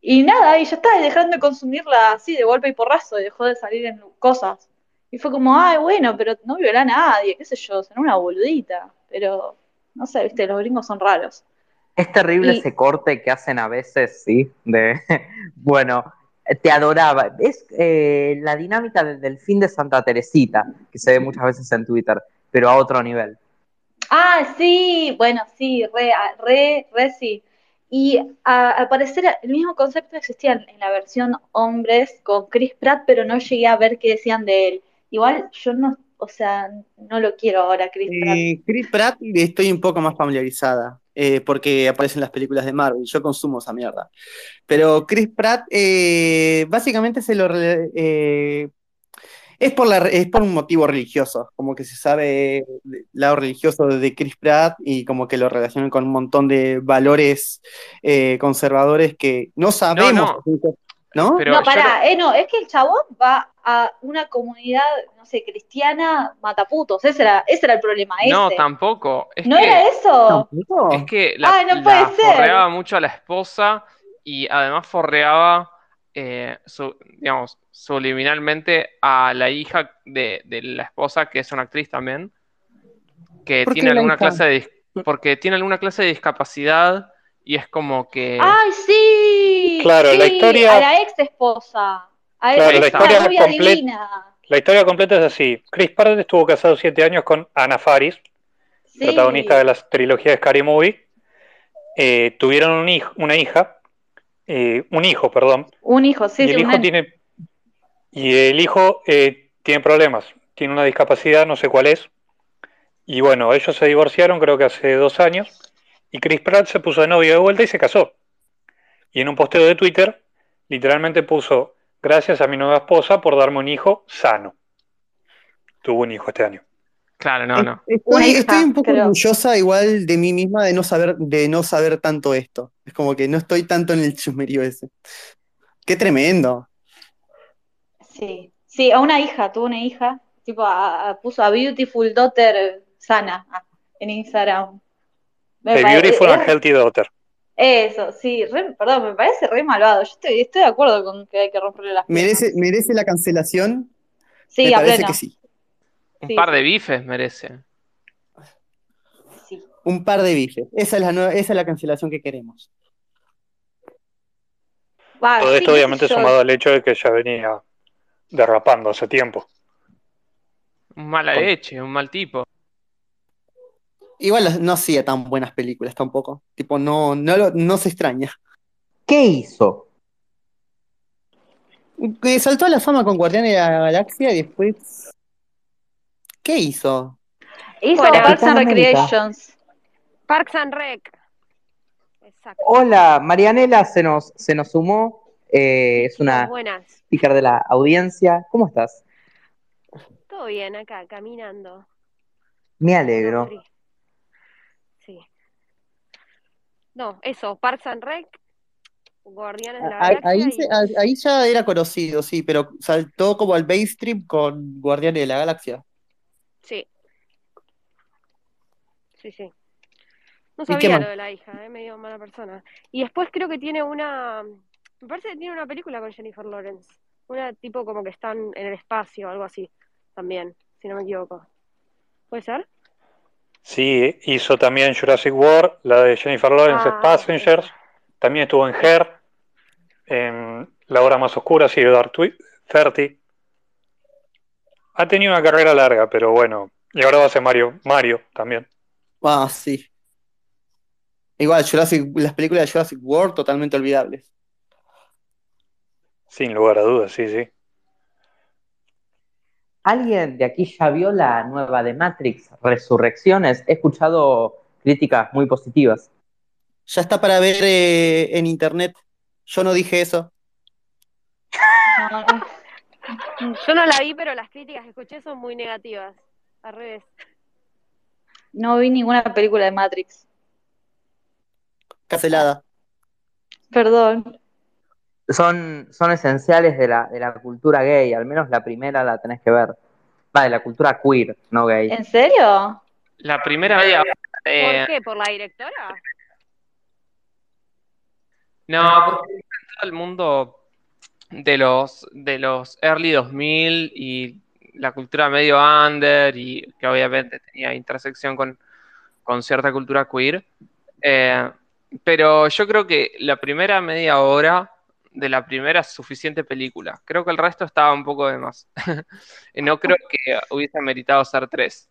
y nada, y ya está, y dejaron de consumirla así de golpe y porrazo, y dejó de salir en cosas. Y fue como, ay, bueno, pero no viola a nadie, qué sé yo, será una boludita. Pero, no sé, viste, los gringos son raros. Es terrible Y- ese corte que hacen a veces, sí, de, [LAUGHS] bueno, te adoraba. Es eh, la dinámica del delfín de Santa Teresita, que se ve muchas veces en Twitter, pero a otro nivel. Ah, sí, bueno, sí, re, re, re sí. Y a- al parecer el mismo concepto existía en, en la versión hombres con Chris Pratt, pero no llegué a ver qué decían de él. Igual yo no, o sea, no lo quiero ahora, Chris Pratt. Eh, Chris Pratt estoy un poco más familiarizada, eh, porque aparece en las películas de Marvel, yo consumo esa mierda. Pero Chris Pratt, eh, básicamente se lo eh, es por la, es por un motivo religioso, como que se sabe el lado religioso de Chris Pratt y como que lo relacionan con un montón de valores eh, conservadores que no sabemos, ¿no? Pero no, yo pará, eh, no, es que el chabón va a una comunidad, no sé, cristiana, mataputos, ese era, ese era el problema, No, tampoco. Es ¿No que, era eso? ¿Tampoco? es que la, Ay, no puede la ser. forreaba mucho a la esposa y además forreaba, eh, su- digamos, subliminalmente a la hija de, de la esposa, que es una actriz también, que ¿Por qué tiene alguna clase de, porque tiene alguna clase de discapacidad y es como que... ¡Ay, sí! Claro, la sí, historia- A la ex esposa. A Claro, la historia rubia completa- divina. La historia completa es así. Chris Pratt estuvo casado siete años con Anna Faris, Sí. protagonista de la trilogía de Scary Movie. Eh, tuvieron un hijo, una hija, eh, un hijo, perdón, Un hijo, sí, y sí, el un hijo tiene y el hijo eh, tiene problemas, tiene una discapacidad, no sé cuál es. Y bueno, ellos se divorciaron creo que hace dos años y Chris Pratt se puso de novio de vuelta y se casó. Y en un posteo de Twitter literalmente puso gracias a mi nueva esposa por darme un hijo sano. Tuvo un hijo este año. Claro, no, no. Estoy, un poco creo. orgullosa igual de mí misma de no saber, de no saber tanto esto. Es como que no estoy tanto en el chusmerío ese. Qué tremendo. Sí, sí, a una hija, tuvo una hija, tipo, a- a- puso a Beautiful Daughter Sana en Instagram. Me A Beautiful and Healthy Daughter. Eso, sí, re- perdón, me parece re malvado. Yo estoy, estoy de acuerdo con que hay que romperle las piernas. ¿Merece, merece la cancelación? Sí, Me a parece pleno. que sí. Un Sí, par de bifes merece. Sí. Un par de bifes. Esa es la, nueva- esa es la cancelación que queremos. Va, Todo sí, esto obviamente yo. sumado al hecho de que ya venía derrapando hace tiempo. Un mala Con- leche, un mal tipo. Igual no hacía tan buenas películas tampoco. Tipo, no, no, lo- no se extraña. ¿Qué hizo? Que saltó a la fama con Guardianes de la Galaxia y después. ¿Qué hizo? Hizo Bueno, Parks and. Recreations. Parks and Rec. Exacto. Hola, Marianela se nos, se nos sumó. eh, es una Buenas. speaker de la audiencia. ¿Cómo estás? Todo bien acá, caminando. Me alegro. No, Sí. No, eso, Parks and Rec, Guardianes de la Ahí, Galaxia ahí y- ya era conocido, sí, pero saltó como al mainstream con Guardianes de la Galaxia. Sí. Sí, sí. No ¿Y qué sabía lo de la hija, eh, medio mala persona. Y después creo que tiene una. Me parece que tiene una película con Jennifer Lawrence. Una tipo como que están en el espacio, algo así. También, si no me equivoco. ¿Puede ser? Sí, hizo también Jurassic World, la de Jennifer Lawrence, Ah, Passengers. También estuvo en Her, en La Hora Más Oscura, sí, de Dark Twi- 30. Ha tenido una carrera larga, pero bueno. Y ahora va a ser Mario, Mario también. Ah, sí. Igual, Jurassic, las películas de Jurassic World totalmente olvidables. Sin lugar a dudas, sí, sí. ¿Alguien de aquí ya vio la nueva de Matrix, Resurrecciones? He escuchado críticas muy positivas. Ya está para ver eh, en internet. Yo no dije eso. Yo no la vi, pero las críticas que escuché son muy negativas. Al revés. no vi ninguna película de Matrix. Cancelada. Perdón. Son, son esenciales de la, de la cultura gay, al menos la primera la tenés que ver. Va, de la cultura queer, no gay. ¿En serio? La primera media de- ¿Por qué? ¿Por la directora? No, porque todo el mundo de los, de los early 2000 y la cultura medio under y que obviamente tenía intersección con, con cierta cultura queer. Eh, pero yo creo que la primera media hora de la primera es suficiente película. Creo que el resto estaba un poco de más. [LAUGHS] Y no creo que hubiese meritado ser tres.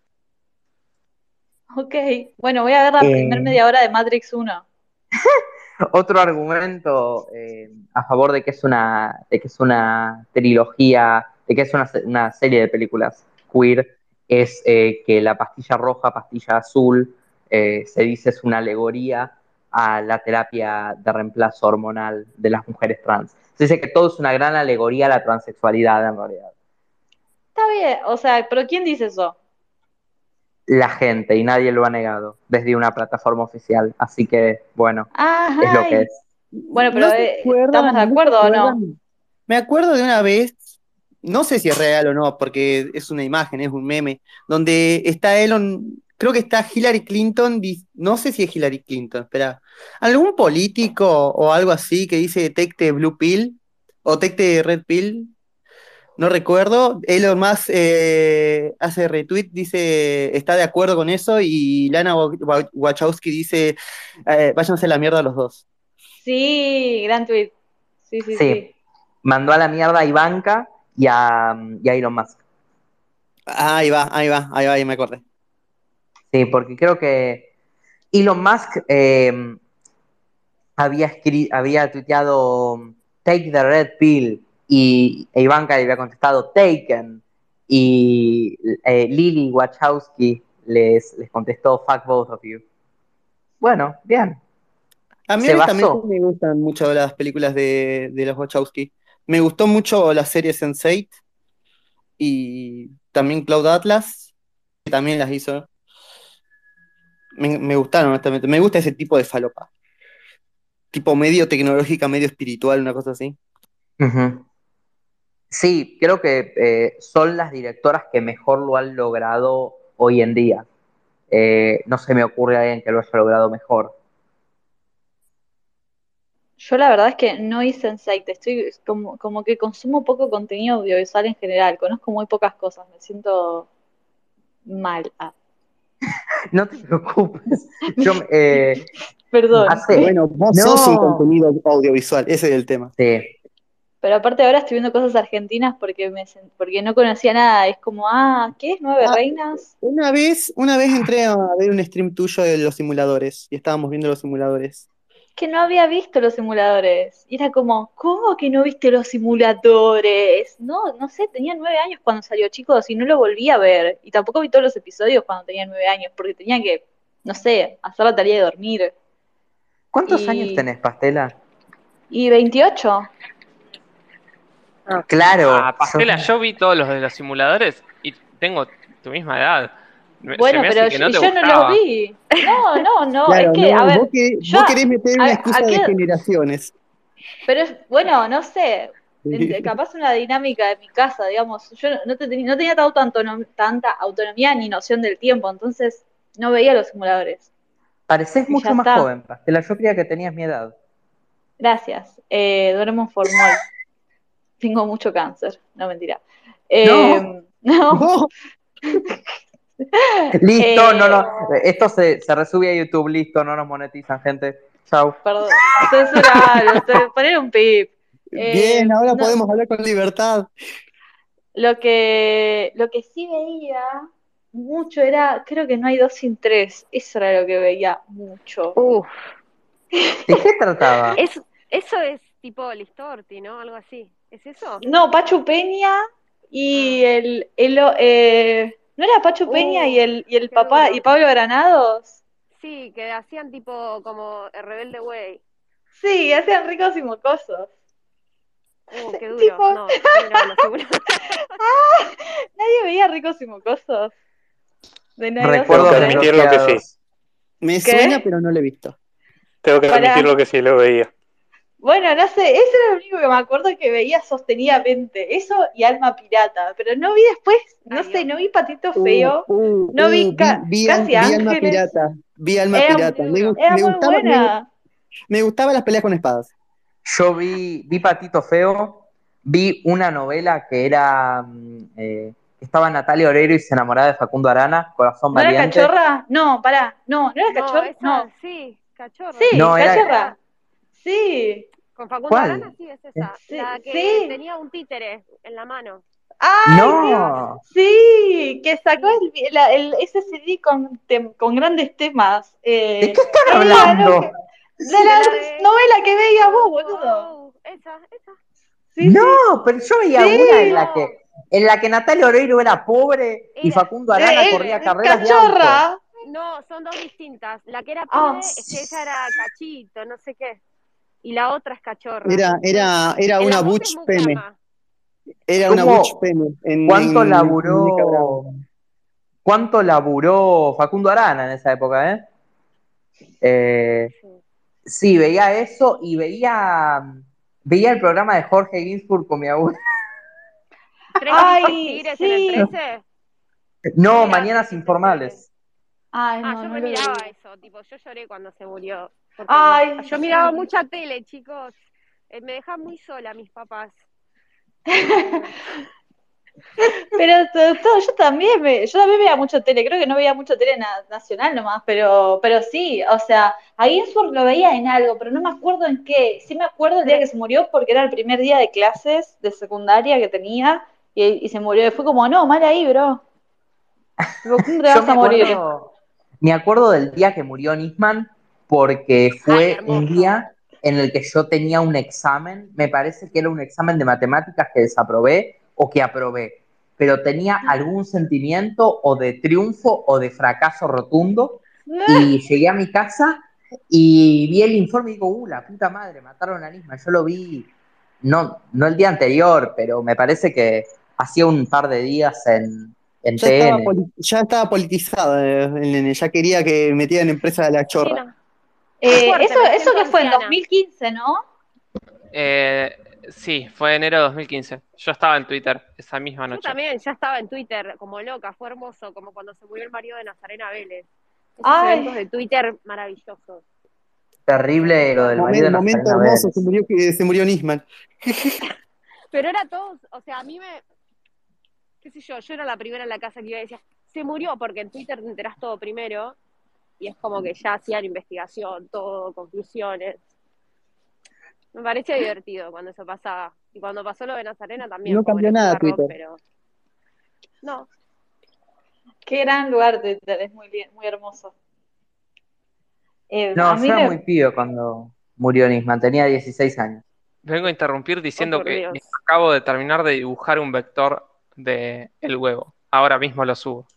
Ok. Bueno, voy a ver la Eh. primera media hora de Matrix 1. [LAUGHS] Otro argumento eh, a favor de que es una, de que es una trilogía, de que es una, una serie de películas queer, es eh, que la pastilla roja, pastilla azul, eh, se dice es una alegoría a la terapia de reemplazo hormonal de las mujeres trans. Se dice que todo es una gran alegoría a la transexualidad en realidad. Está bien, o sea, pero ¿quién dice eso? La gente, y nadie lo ha negado, desde una plataforma oficial. Así que, bueno, Ajá. es lo que es. Bueno, pero ¿No se eh, acuerdan? ¿estamos de ¿No se acuerdo o no? Me acuerdo de una vez, no sé si es real o no, porque es una imagen, es un meme, donde está Elon, creo que está Hillary Clinton, no sé si es Hillary Clinton, espera, algún político o algo así que dice the blue pill o the red pill, no recuerdo. Elon Musk eh, hace retweet, dice está de acuerdo con eso y Lana Wa- Wa- Wachowski dice eh, váyanse a la mierda los dos. Sí, gran tweet. Sí, sí, Sí. sí. Mandó a la mierda a Ivanka y a, y a Elon Musk. Ahí va, ahí va, ahí va, ahí me acordé. Sí, porque creo que Elon Musk eh, había, había tuiteado Take the Red Pill y e Ivanka le había contestado Taken y eh, Lily Wachowski les, les contestó Fuck both of you. Bueno, bien. A mí Se basó. me gustan mucho las películas de, de los Wachowski. Me gustó mucho la serie Sense8 y también Cloud Atlas, que también las hizo. Me, me gustaron, honestamente. Me gusta ese tipo de falopa. Tipo medio tecnológica, medio espiritual, una cosa así. Sí, creo que eh, son las directoras que mejor lo han logrado hoy en día. Eh, no se me ocurre alguien que lo haya logrado mejor. Yo la verdad es que no hice Sense8, estoy como, como que consumo poco contenido audiovisual en general, conozco muy pocas cosas, me siento mal. Ah, [LAUGHS] No te preocupes. [LAUGHS] Yo, eh, perdón. hace, Bueno, vos No. sos un contenido audiovisual, ese es el tema. sí. Pero aparte ahora estoy viendo cosas argentinas porque me porque no conocía nada. Es como, ah, ¿qué es Nueve Ah. Reinas? Una vez, una vez entré a ver un stream tuyo de los simuladores y estábamos viendo los simuladores. Que no había visto los simuladores. Y era como, ¿cómo que no viste los simuladores? No, no sé, tenía nueve años cuando salió, chicos, y no lo volví a ver. Y tampoco vi todos los episodios cuando tenía nueve años, porque tenía que, no sé, hacer la tarea de dormir. ¿Cuántos Y- años tenés, Pastela? Y 28. Claro. Ah, Pastela, yo vi todos los de los simuladores y tengo tu misma edad. Bueno, pero que yo, no te yo no los vi. No, no, no, Claro, es que, no, a ver, vos, que- yo- vos querés meter una excusa ¿a de qué- generaciones. pero es, bueno, no sé, en- capaz una dinámica de mi casa, digamos, yo no, no te- no tenía tanto autonom- tanta autonomía ni noción del tiempo, entonces no veía los simuladores. Pareces mucho más está. joven, Pastela. Yo creía que tenías mi edad. Gracias. Eh, duermo en formol. [LAUGHS] Tengo mucho cáncer, no mentira. Eh, no. No, [LAUGHS] [LAUGHS] Listo, Eh, no, no. Esto se, se resube a YouTube, listo, no nos monetizan, gente. Chau. perdón, censuralo, poner un pip. Eh, bien, ahora no. podemos hablar con libertad. Lo que, lo que sí veía mucho era, creo que no hay dos sin tres. Eso era lo que veía mucho. Uf, ¿De qué trataba? [LAUGHS] es, eso es tipo Listorti, ¿no? Algo así. ¿Es eso? No, Pachu Peña y el, el eh, ¿no era Pachu Peña Uh, y el, y el papá duro. y Pablo Granados? Sí, que hacían tipo como el Rebelde Way. Sí, hacían ricos y mocosos. Uh, qué duro. Tipo- No, miraba los simuladores. Nadie veía ricos y mocosos. De no Recuerdo tres. admitirlo que sí. Me ¿Qué? suena, pero no lo he visto. Tengo que Pará. admitirlo que sí lo veía. Bueno, no sé, eso era lo único que me acuerdo que veía sostenidamente. Eso y Alma Pirata. Pero no vi después, no Ay, sé, no vi Patito Uh, Feo. uh, No vi uh, ca- vi, casi vi Alma. Pirata. Vi Alma Era- Pirata. Me, gu- Era me muy gustaba, me, buena. me gustaban las peleas con espadas. Yo vi, vi Patito Feo, vi una novela que era mm, eh, que estaba Natalia Oreiro y se enamoraba de Facundo Arana, Corazón ¿No era Valiente. cachorra? No, pará. No, ¿no era No, cachorra? esa, No. sí, cachorra. Sí, No, era- cachorra. Sí. Con Facundo ¿Cuál? Arana, sí, es esa. Sí, la que sí. tenía un títere en la mano. ¡Ay, No, Sí, que sacó el, la- el- ese CD con, tem- con grandes temas. Eh, ¿de qué están era hablando? que- de la De la de- novela que veías vos, boludo. Oh, esa, esa. Sí, No, pero yo veía Sí. una en la que en la que Natalia Oreiro era pobre y Facundo. Arana Eh, corría eh, carreras de auto. cachorra. No, son dos distintas. La que era Ah. es que ella era cachito, no sé qué. Y la otra es cachorra. Era, era, era una Butch Peme. Era una. Butch Peme. En, ¿Cuánto en- laburó en cuánto laburó Facundo Arana en esa época, eh? Eh, sí, veía eso y veía veía el programa de Jorge Ginsburg con mi abuela. ¿Tres Ay, tigres en sí. el 13? No, Mira, mañanas sí, sí, informales. Ay, Ah, no, yo no me miraba eso, tipo, yo lloré cuando se murió. Ay, yo miraba sí. mucha tele, chicos. Eh, me dejan muy sola mis papás. [LAUGHS] Pero to- to- yo también me, yo también veía mucho tele, creo que no veía mucho tele na- nacional nomás, pero, pero sí, o sea, a Ginsburg lo veía en algo, pero no me acuerdo en qué. Sí me acuerdo el día que se murió porque era el primer día de clases de secundaria que tenía y, y se murió. Y fue como, no, mal ahí, bro. ¿Cómo te Yo vas me a morir? acuerdo, me acuerdo del día que murió Nisman porque fue un día en el que yo tenía un examen, me parece que era un examen de matemáticas que desaprobé o que aprobé, pero tenía algún sentimiento o de triunfo o de fracaso rotundo y llegué a mi casa y vi el informe y digo, uh, la puta madre, mataron a Nisman. Yo lo vi, no, no el día anterior, pero me parece que hacía un par de días en, en Ya estaba, TN. ya estaba politizada eh, el nene, ya quería que metieran en presa a la Sí, chorra. Eh, fuerte, eso, eso que fue en anciana. 2015, ¿no? Eh, sí, fue enero de 2015. Yo estaba en Twitter esa misma Yo noche. también, ya estaba en Twitter como loca, fue hermoso, como cuando se murió el marido de Nazarena Vélez. Esos Ay. eventos de Twitter maravillosos. Terrible lo del marido de momento Nazarena hermoso, Vélez. se murió, que- se murió Nisman. [LAUGHS] [LAUGHS] Pero era todo, o sea, a mí me, qué sé yo, yo era la primera en la casa que iba y decía, se murió porque en Twitter te enterás todo primero y es como que ya hacían investigación, todo, conclusiones. Me parecía divertido cuando eso pasaba. Y cuando pasó lo de Nazarena también. No cambió nada Twitter. Pero... No, Qué gran lugar Twitter, es muy, bien- muy hermoso. Eh, No, yo era me- muy pibe cuando murió Nisman, tenía 16 años. Vengo a interrumpir diciendo Oh, que Dios. acabo de terminar de dibujar un vector de el huevo. Ahora mismo lo subo.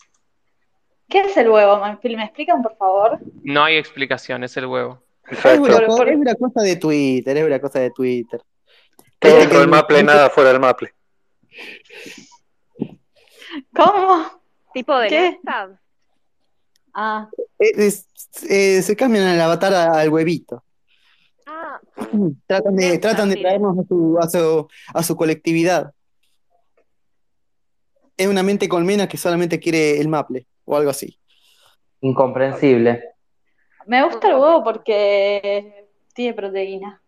¿Qué es el huevo, Manfil? ¿Me explican, por favor? No hay explicación, es el huevo. Es una, Por- co- por- es una cosa de Twitter, es una cosa de Twitter. Todo dentro que del maple, nada fuera del maple. ¿Cómo? tipo de ¿Qué? Ah, es- eh, se cambian el avatar al huevito. Ah, [CLEARS THROAT] Tratan de, tratan de traernos a su, a, su, a su colectividad. Es una mente colmena que solamente quiere el maple o algo así. Incomprensible. me gusta el huevo porque tiene proteína.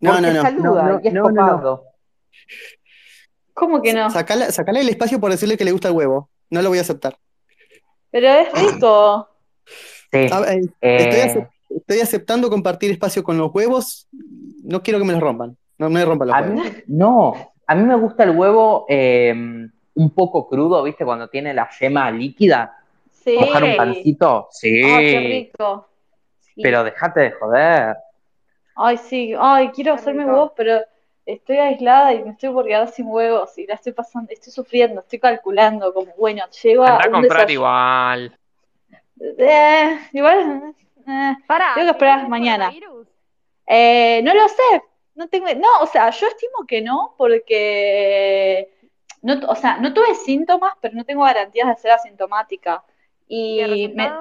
No, Porque no, no. saluda no, no, y es no, no, no. copado. ¿Cómo que no? Sacale, sacale el espacio por decirle que le gusta el huevo. No lo voy a aceptar. Pero es rico. Sí. A- eh, Eh, estoy, estoy aceptando compartir espacio con los huevos. No quiero que me los rompan. No me rompan los a huevos. mí, no, a mí me gusta el huevo eh, un poco crudo, ¿viste? Cuando tiene la yema líquida. Sí. Mojar un pancito. Sí. Ay, qué rico. Sí. Pero dejate de joder. Ay, sí. Ay, quiero Qué hacerme huevos, pero estoy aislada y me estoy por quedar sin huevos y la estoy pasando, estoy sufriendo, estoy calculando como, bueno, llego a Anda a un comprar desayuno. igual. Eh, igual, eh, Pará, Tengo que esperar ¿tenés mañana. Eh, no lo sé, no tengo, no, o sea, yo estimo que no, porque no, o sea, no tuve síntomas, pero no tengo garantías de ser asintomática. ¿Y me-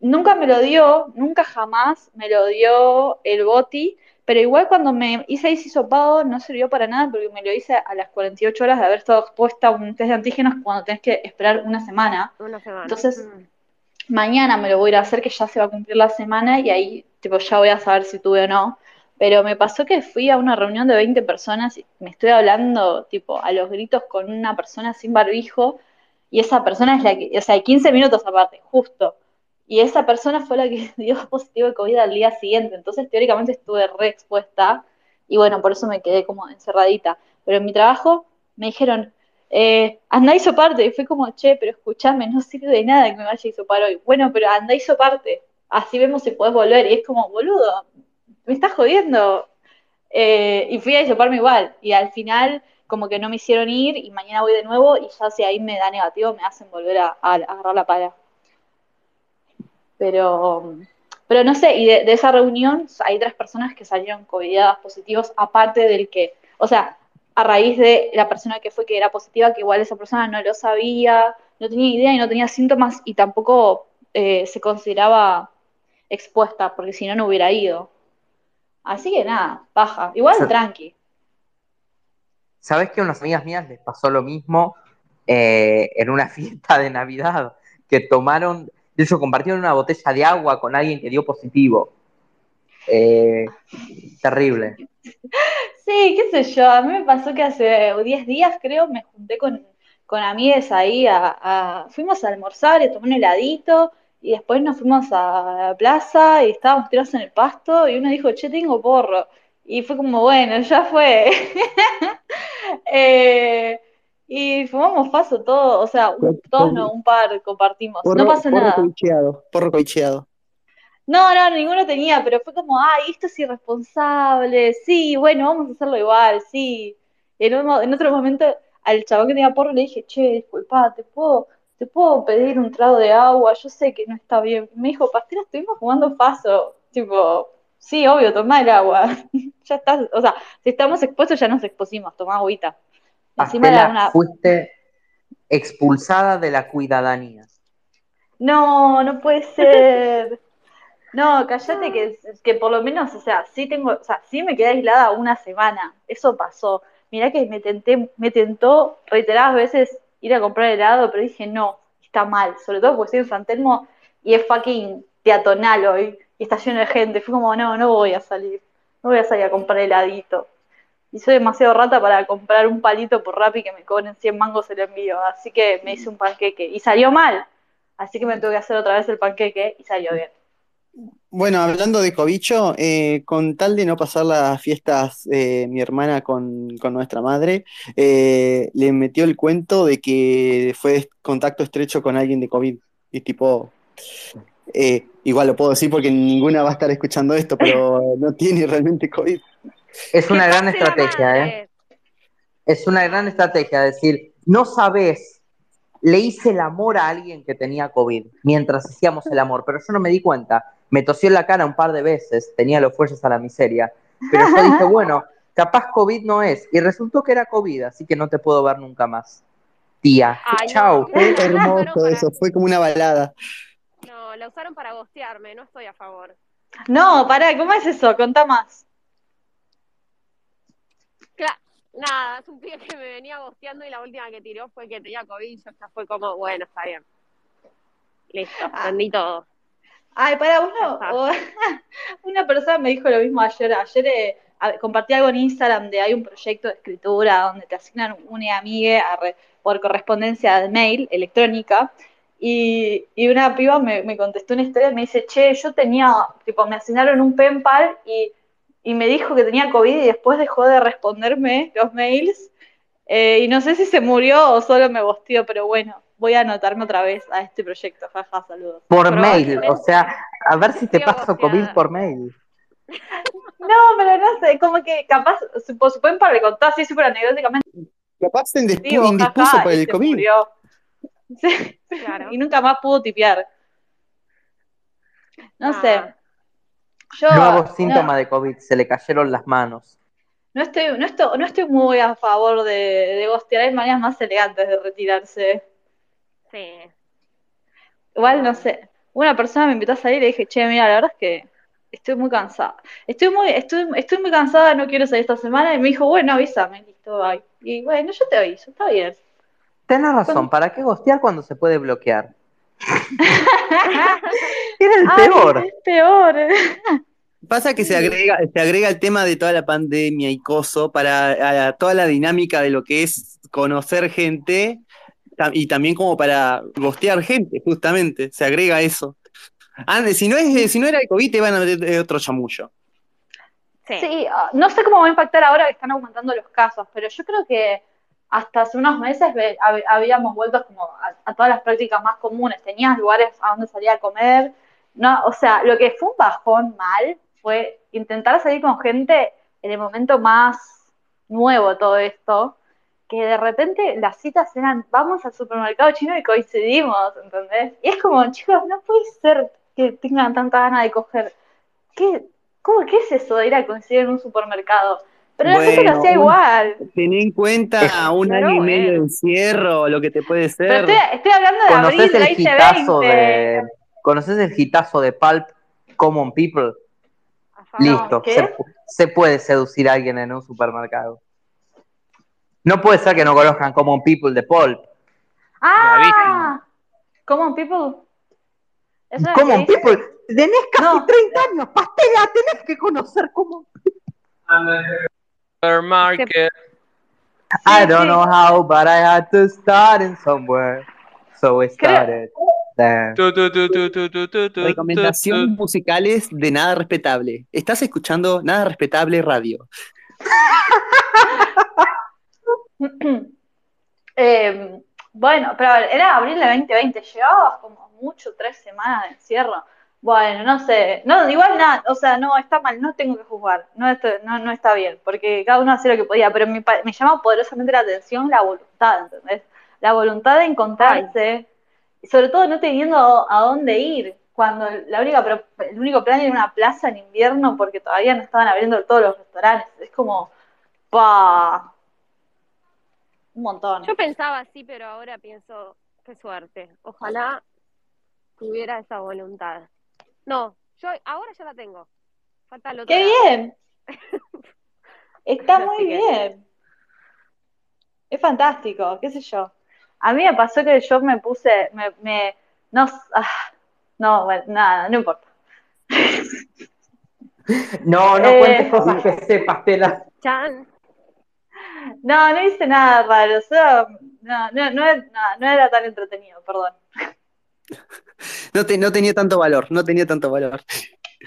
nunca me lo dio, nunca jamás me lo dio el boti, pero igual cuando me hice ese hisopado no sirvió para nada porque me lo hice a las 48 horas de haber estado expuesta a un test de antígenos cuando tenés que esperar una semana. Una semana. Entonces, Mm. Mañana me lo voy a ir a hacer, que ya se va a cumplir la semana y ahí tipo ya voy a saber si tuve o no. Pero me pasó que fui a una reunión de 20 personas y me estoy hablando tipo a los gritos con una persona sin barbijo y esa persona es la que, o sea, 15 minutos aparte, justo. Y esa persona fue la que [LAUGHS] dio positivo de COVID al día siguiente. Entonces, teóricamente estuve re expuesta y bueno, por eso me quedé como encerradita. Pero en mi trabajo me dijeron, eh, andá a hisoparte. Y fue como, che, pero escúchame, no sirve de nada que me vaya a hisopar hoy. Bueno, pero andá a hisoparte. Así vemos si podés volver. Y es como, boludo, me estás jodiendo. Eh, y fui a hisoparme igual. Y al final, como que no me hicieron ir. Y mañana voy de nuevo. Y ya si ahí me da negativo, me hacen volver a, agarrar la pala. Pero, pero no sé. Y de, de esa reunión hay tres personas que salieron covidadas positivos, aparte del que, o sea, a raíz de la persona que fue que era positiva, que igual esa persona no lo sabía, no tenía idea y no tenía síntomas y tampoco eh, se consideraba expuesta, porque si no, no hubiera ido. Así que nada, baja. Igual tranqui. ¿Sabes que a unas amigas mías les pasó lo mismo eh, en una [LAUGHS] fiesta de Navidad? Que tomaron, de hecho, compartieron una botella de agua con alguien que dio positivo. Eh, terrible. Sí, qué sé yo, a mí me pasó que hace 10 días creo me junté con, con amigas ahí, a, a- fuimos a almorzar y a tomar un heladito y después nos fuimos a la plaza y estábamos tirados en el pasto y uno dijo, che, tengo porro. Y fue como, bueno, ya fue. [LAUGHS] Eh, y fumamos paso todo, o sea, un- todos no, un par compartimos, no Porro, pasó porro nada. coicheado, porro coicheado. No, no, ninguno tenía, pero fue como, ay, esto es irresponsable, sí, bueno, vamos a hacerlo igual, sí. Y en, un en otro momento al chabón que tenía porro le dije, che, disculpa, ¿te puedo, te puedo pedir un trago de agua? Yo sé que no está bien. Me dijo, Pastera, estuvimos jugando paso. Tipo, sí, obvio, tomá el agua. [LAUGHS] ya estás, o sea, si estamos expuestos ya nos expusimos, tomá agüita. Encima Pastela, una, fuiste expulsada de la cuidadanía. No, no puede ser. No, cállate que, que por lo menos, o sea, sí tengo, o sea, sí me quedé aislada una semana. Eso pasó. Mirá que me tenté, me tentó reiteradas veces ir a comprar helado, pero dije no, está mal. Sobre todo porque estoy en San Telmo y es fucking teatonal hoy y está lleno de gente. Fui como, no, no voy a salir. No voy a salir a comprar heladito. Y soy demasiado rata para comprar un palito por Rappi que me cobren 100 mangos el envío. Así que me hice un panqueque y salió mal. Así que me tuve que hacer otra vez el panqueque y salió bien. Bueno, hablando de cobicho, eh, con tal de no pasar las fiestas eh, mi hermana con, con nuestra madre, eh, le metió el cuento de que fue contacto estrecho con alguien de COVID. Y tipo, eh, igual lo puedo decir porque ninguna va a estar escuchando esto, pero [LAUGHS] no tiene realmente COVID. Es una gran estrategia, ¿eh? Es una gran estrategia decir, no sabes, le hice el amor a alguien que tenía COVID mientras hacíamos el amor, pero yo no me di cuenta. Me tosió en la cara un par de veces, tenía los fuertes a la miseria. Pero yo dije, [LAUGHS] bueno, capaz COVID no es. Y resultó que era COVID, así que no te puedo ver nunca más. Tía, Ay, chau. Fue Claro, hermoso eso, fue como una balada. No, la usaron para gostearme, no estoy a favor. No, pará, ¿cómo es eso? Contá más. Cla- Nada, es un pibe que me venía gosteando y la última que tiró fue que tenía COVID. Yo ya fue como, bueno, está bien. Listo, Ah. entendí todo. Ay, para uno, o- [LAUGHS] una persona me dijo lo mismo ayer. Ayer eh, a- compartí algo en Instagram de hay un proyecto de escritura donde te asignan una amiga por correspondencia de mail electrónica. Y, y una piba me, me contestó una historia y me dice, che, yo tenía, tipo, me asignaron un pen pal y, y me dijo que tenía COVID y después dejó de responderme los mails. Eh, y no sé si se murió o solo me bosteó, pero bueno, voy a anotarme otra vez a este proyecto. Jaja, saludos. Por mail, o sea, a ver si te paso. COVID por mail. [LAUGHS] No, pero no sé, como que capaz, supo, supongo para le contó así súper anecdóticamente, Capaz se indispuso jaja, por y el COVID. murió. [LAUGHS] Sí, Claro. y nunca más pudo tipear. No Ah. sé. Yo Nuevo no, síntoma de COVID, se le cayeron las manos. no estoy, no estoy, no estoy muy a favor de, de gostear, hay maneras más elegantes de retirarse. Sí. Igual, no sé, una persona me invitó a salir y le dije, che, mira, la verdad es que estoy muy cansada. Estoy muy, estoy, estoy muy cansada, no quiero salir esta semana. Y me dijo, bueno, avísame, listo, bye. Y bueno, yo te aviso, está bien. Tenés razón, ¿para qué gostear cuando se puede bloquear? [LAUGHS] Era el Ay, peor. es peor. Pasa que se agrega, se agrega el tema de toda la pandemia y coso para a toda la dinámica de lo que es conocer gente y también como para gostear gente, justamente, se agrega eso. Antes, si no es, si no era el COVID, te van a meter eh, otro chamullo. Sí. Sí, ah, no sé cómo va a impactar ahora que están aumentando los casos, pero yo creo que hasta hace unos meses habíamos vuelto como a, a todas las prácticas más comunes. Tenías lugares a donde salir a comer. No, o sea, lo que fue un bajón mal fue intentar salir con gente en el momento más nuevo de todo esto, que de repente las citas eran, vamos al supermercado chino y coincidimos, ¿entendés? Y es como, chicos, no puede ser que tengan tanta ganas de coger. ¿Qué, ¿Cómo qué es eso de ir a coincidir en un supermercado? Pero la gente lo Bueno, hacía igual. Ten en cuenta un Pero año y medio de bueno. encierro, lo que te puede Pero ser. estoy, estoy hablando de abril ¿Conoces del el hitazo 2020. de. ¿Conoces el hitazo de Pulp Common People? Listo, ¿qué? se, pu- se puede seducir a alguien en un supermercado. No puede ser que no conozcan Common People de Pulp. Ah, Common People. ¿Eso es Common? People, tenés casi No. 30 años, pastela, tenés que conocer Common Supermarket. I don't know how, but I had to start in somewhere. So I started. Tu, tu, tu, tu. musicales de Nada Respetable. Estás escuchando Nada Respetable Radio. [LAUGHS] Eh, [CLEARS THROAT] bueno, pero a ver, era abril de 2020, llevabas como mucho tres semanas de encierro. Bueno, no sé, no, igual nada, o sea, no está mal, no tengo que juzgar, no, está- no, no está bien, porque cada uno hacía lo que podía, pero me, me llama poderosamente la atención la voluntad, ¿entendés? La voluntad de encontrarse, y sobre todo no teniendo a dónde ir, cuando la única, el único plan era una plaza en invierno porque todavía no estaban abriendo todos los restaurantes, es como, pa, un montón. Yo pensaba así, pero ahora pienso, qué suerte. Ojalá tuviera esa voluntad. No, yo ahora ya la tengo. Falta ¡Qué bien! [LAUGHS] Está muy bien. Es fantástico, qué sé yo. A mí me pasó que yo me puse, me, me no, ah, no, bueno, nada, no importa. [LAUGHS] No, no Eh. cuentes cosas que [LAUGHS] sepas, Tela. Chan. No, no hice nada raro, o sea, no, no, no, no, no era tan entretenido, perdón. [LAUGHS] No, te- no tenía tanto valor, no tenía tanto valor.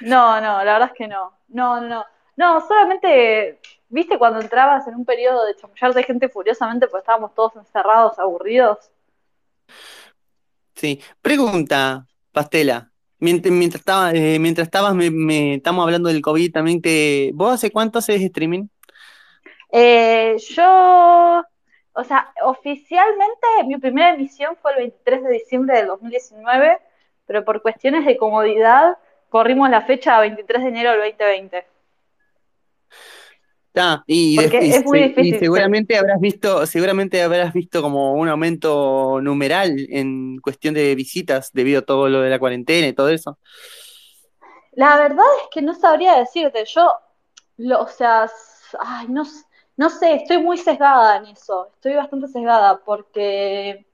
No, no, la verdad es que no. No, no, no. No, solamente, viste, cuando entrabas en un periodo de chamullar de gente furiosamente porque estábamos todos encerrados, aburridos. Sí. Pregunta, Pastela. Mientras, mientras, estaba, eh, mientras estabas, me, me- estamos hablando del COVID también. Te, ¿Vos hace cuánto haces streaming? Eh, yo, o sea, oficialmente mi primera emisión fue el 23 de diciembre del 2019, pero por cuestiones de comodidad corrimos la fecha a 23 de enero del 2020. Ah, y, Porque de- y es muy se- y difícil, seguramente habrás visto, seguramente habrás visto como un aumento numeral en cuestión de visitas debido a todo lo de la cuarentena y todo eso. La verdad es que no sabría decirte, yo, lo, o sea, ay, no, no sé, estoy muy sesgada en eso, estoy bastante sesgada porque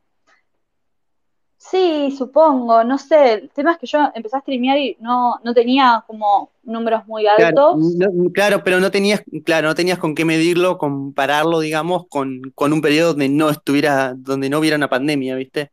sí, supongo, no sé, el tema es que yo empecé a streamear y no, no tenía como números muy Claro, altos. no- claro, pero no tenías, claro, no tenías con qué medirlo, compararlo, digamos, con, con un periodo donde no estuviera, donde no hubiera una pandemia, ¿viste?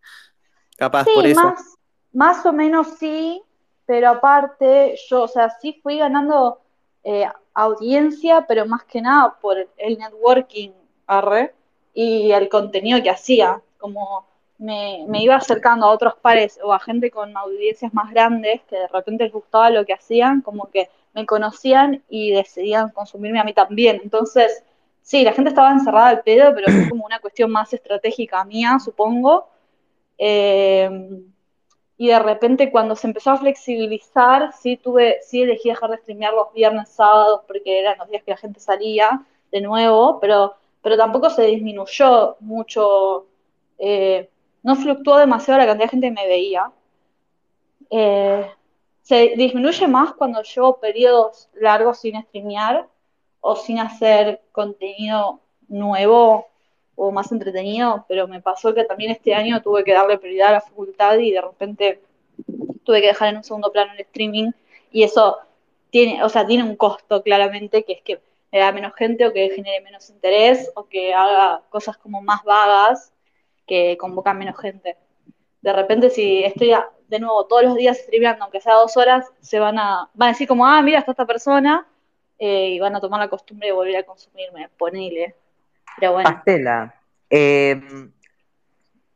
Capaz por eso. más, más o menos sí, pero aparte yo, o sea, sí fui ganando eh, audiencia, pero más que nada por el networking, arre, y el contenido que hacía, como me, me iba acercando a otros pares o a gente con audiencias más grandes que de repente les gustaba lo que hacían, como que me conocían y decidían consumirme a mí también. Entonces, sí, la gente estaba encerrada al pedo, pero fue como una cuestión más estratégica mía, supongo. Eh, y de repente cuando se empezó a flexibilizar, sí tuve, sí elegí dejar de streamear los viernes, sábados, porque eran los días que la gente salía de nuevo, pero, pero tampoco se disminuyó mucho, eh, no fluctuó demasiado la cantidad de gente que me veía. Eh, se disminuye más cuando llevo periodos largos sin streamear o sin hacer contenido nuevo o más entretenido, pero me pasó que también este año tuve que darle prioridad a la facultad y de repente tuve que dejar en un segundo plano el streaming y eso tiene, o sea, tiene un costo claramente que es que me da menos gente o que genere menos interés o que haga cosas como más vagas que convocan menos gente. De repente si estoy a- de nuevo todos los días streameando, aunque sea dos horas, se van a, van a decir como, ah, mira, está esta persona, eh, y van a tomar la costumbre de volver a consumirme, ponele. Pero bueno. Pastela, eh,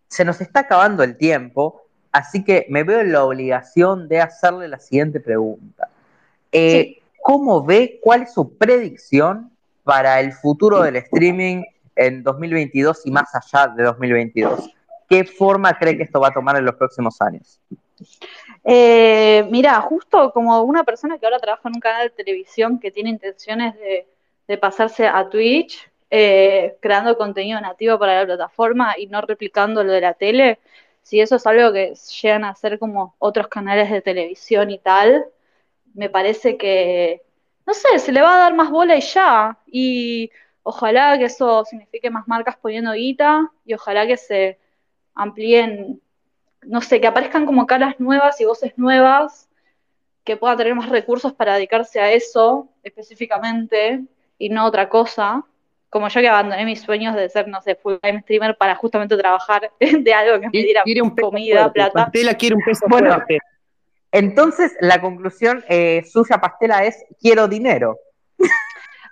se nos está acabando el tiempo, así que me veo en la obligación de hacerle la siguiente pregunta. Eh, ¿Cómo ve, cuál es su predicción para el futuro del streaming en 2022 y más allá de 2022? ¿Qué forma cree que esto va a tomar en los próximos años? Eh, mira, justo como una persona que ahora trabaja en un canal de televisión que tiene intenciones de, de pasarse a Twitch, eh, creando contenido nativo para la plataforma y no replicando lo de la tele, si eso es algo que llegan a hacer como otros canales de televisión y tal, me parece que, no sé, se le va a dar más bola y ya. Y ojalá que eso signifique más marcas poniendo guita y ojalá que se amplíen no sé, que aparezcan como caras nuevas y voces nuevas, que pueda tener más recursos para dedicarse a eso específicamente y no otra cosa. Como yo que abandoné mis sueños de ser, no sé, full time streamer para justamente trabajar [LAUGHS] de algo que me diera Quiere un peso comida, fuerte. plata. Pastela quiere un peso [LAUGHS] Bueno. fuerte. Entonces, la conclusión eh, suya, Pastela, es quiero dinero.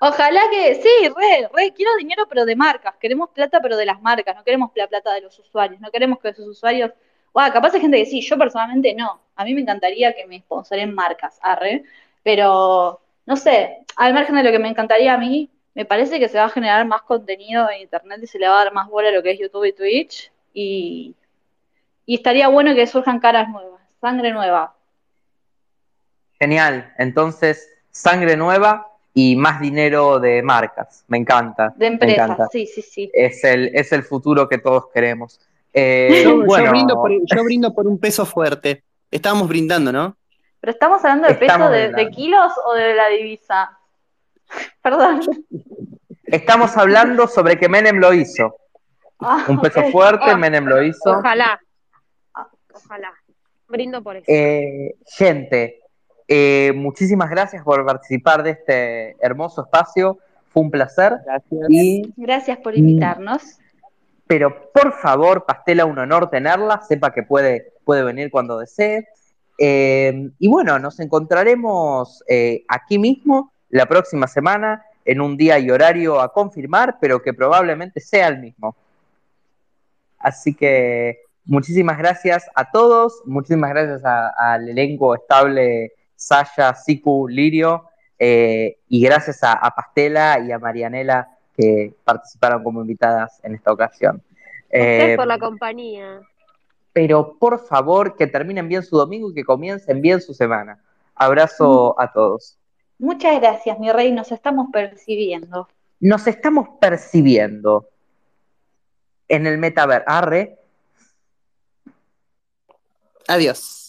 Ojalá que, sí, re, re, quiero dinero pero de marcas, queremos plata pero de las marcas, no queremos la plata de los usuarios, no queremos que esos usuarios, bueno, capaz hay gente que sí, yo personalmente no, a mí me encantaría que me sponsoren marcas, arre, pero no sé, al margen de lo que me encantaría a mí, me parece que se va a generar más contenido en internet y se le va a dar más bola a lo que es YouTube y Twitch y, y estaría bueno que surjan caras nuevas, sangre nueva. Genial. Entonces, sangre nueva y más dinero de marcas. Me encanta. De empresas, encanta. sí, sí, sí. Es el, es el futuro que todos queremos. Eh, Yo, brindo por, yo brindo por un peso fuerte. Estábamos brindando, ¿no? Pero estamos hablando de peso de, de kilos o de la divisa. [LAUGHS] Perdón. estamos hablando sobre que Menem lo hizo. Ah, Un peso fuerte, Ah, Menem lo hizo. Ojalá. Ojalá. Brindo por eso. Eh, gente, eh, muchísimas gracias por participar de este hermoso espacio. Fue un placer. Gracias. Y Gracias por invitarnos. pero por favor, Pastela, un honor tenerla, sepa que puede, puede venir cuando desee. Eh, y bueno, nos encontraremos eh, aquí mismo la próxima semana en un día y horario a confirmar, pero que probablemente sea el mismo. Así que muchísimas gracias a todos, muchísimas gracias al elenco estable Sasha, Siku, Lirio, eh, y gracias a, a, Pastela y a Marianela que participaron como invitadas en esta ocasión. Gracias eh, por la compañía. Pero por favor que terminen bien su domingo y que comiencen bien su semana. Abrazo mm. a todos. Muchas gracias, mi rey. Nos estamos percibiendo. Nos estamos percibiendo en el metaverso. Arre. Adiós.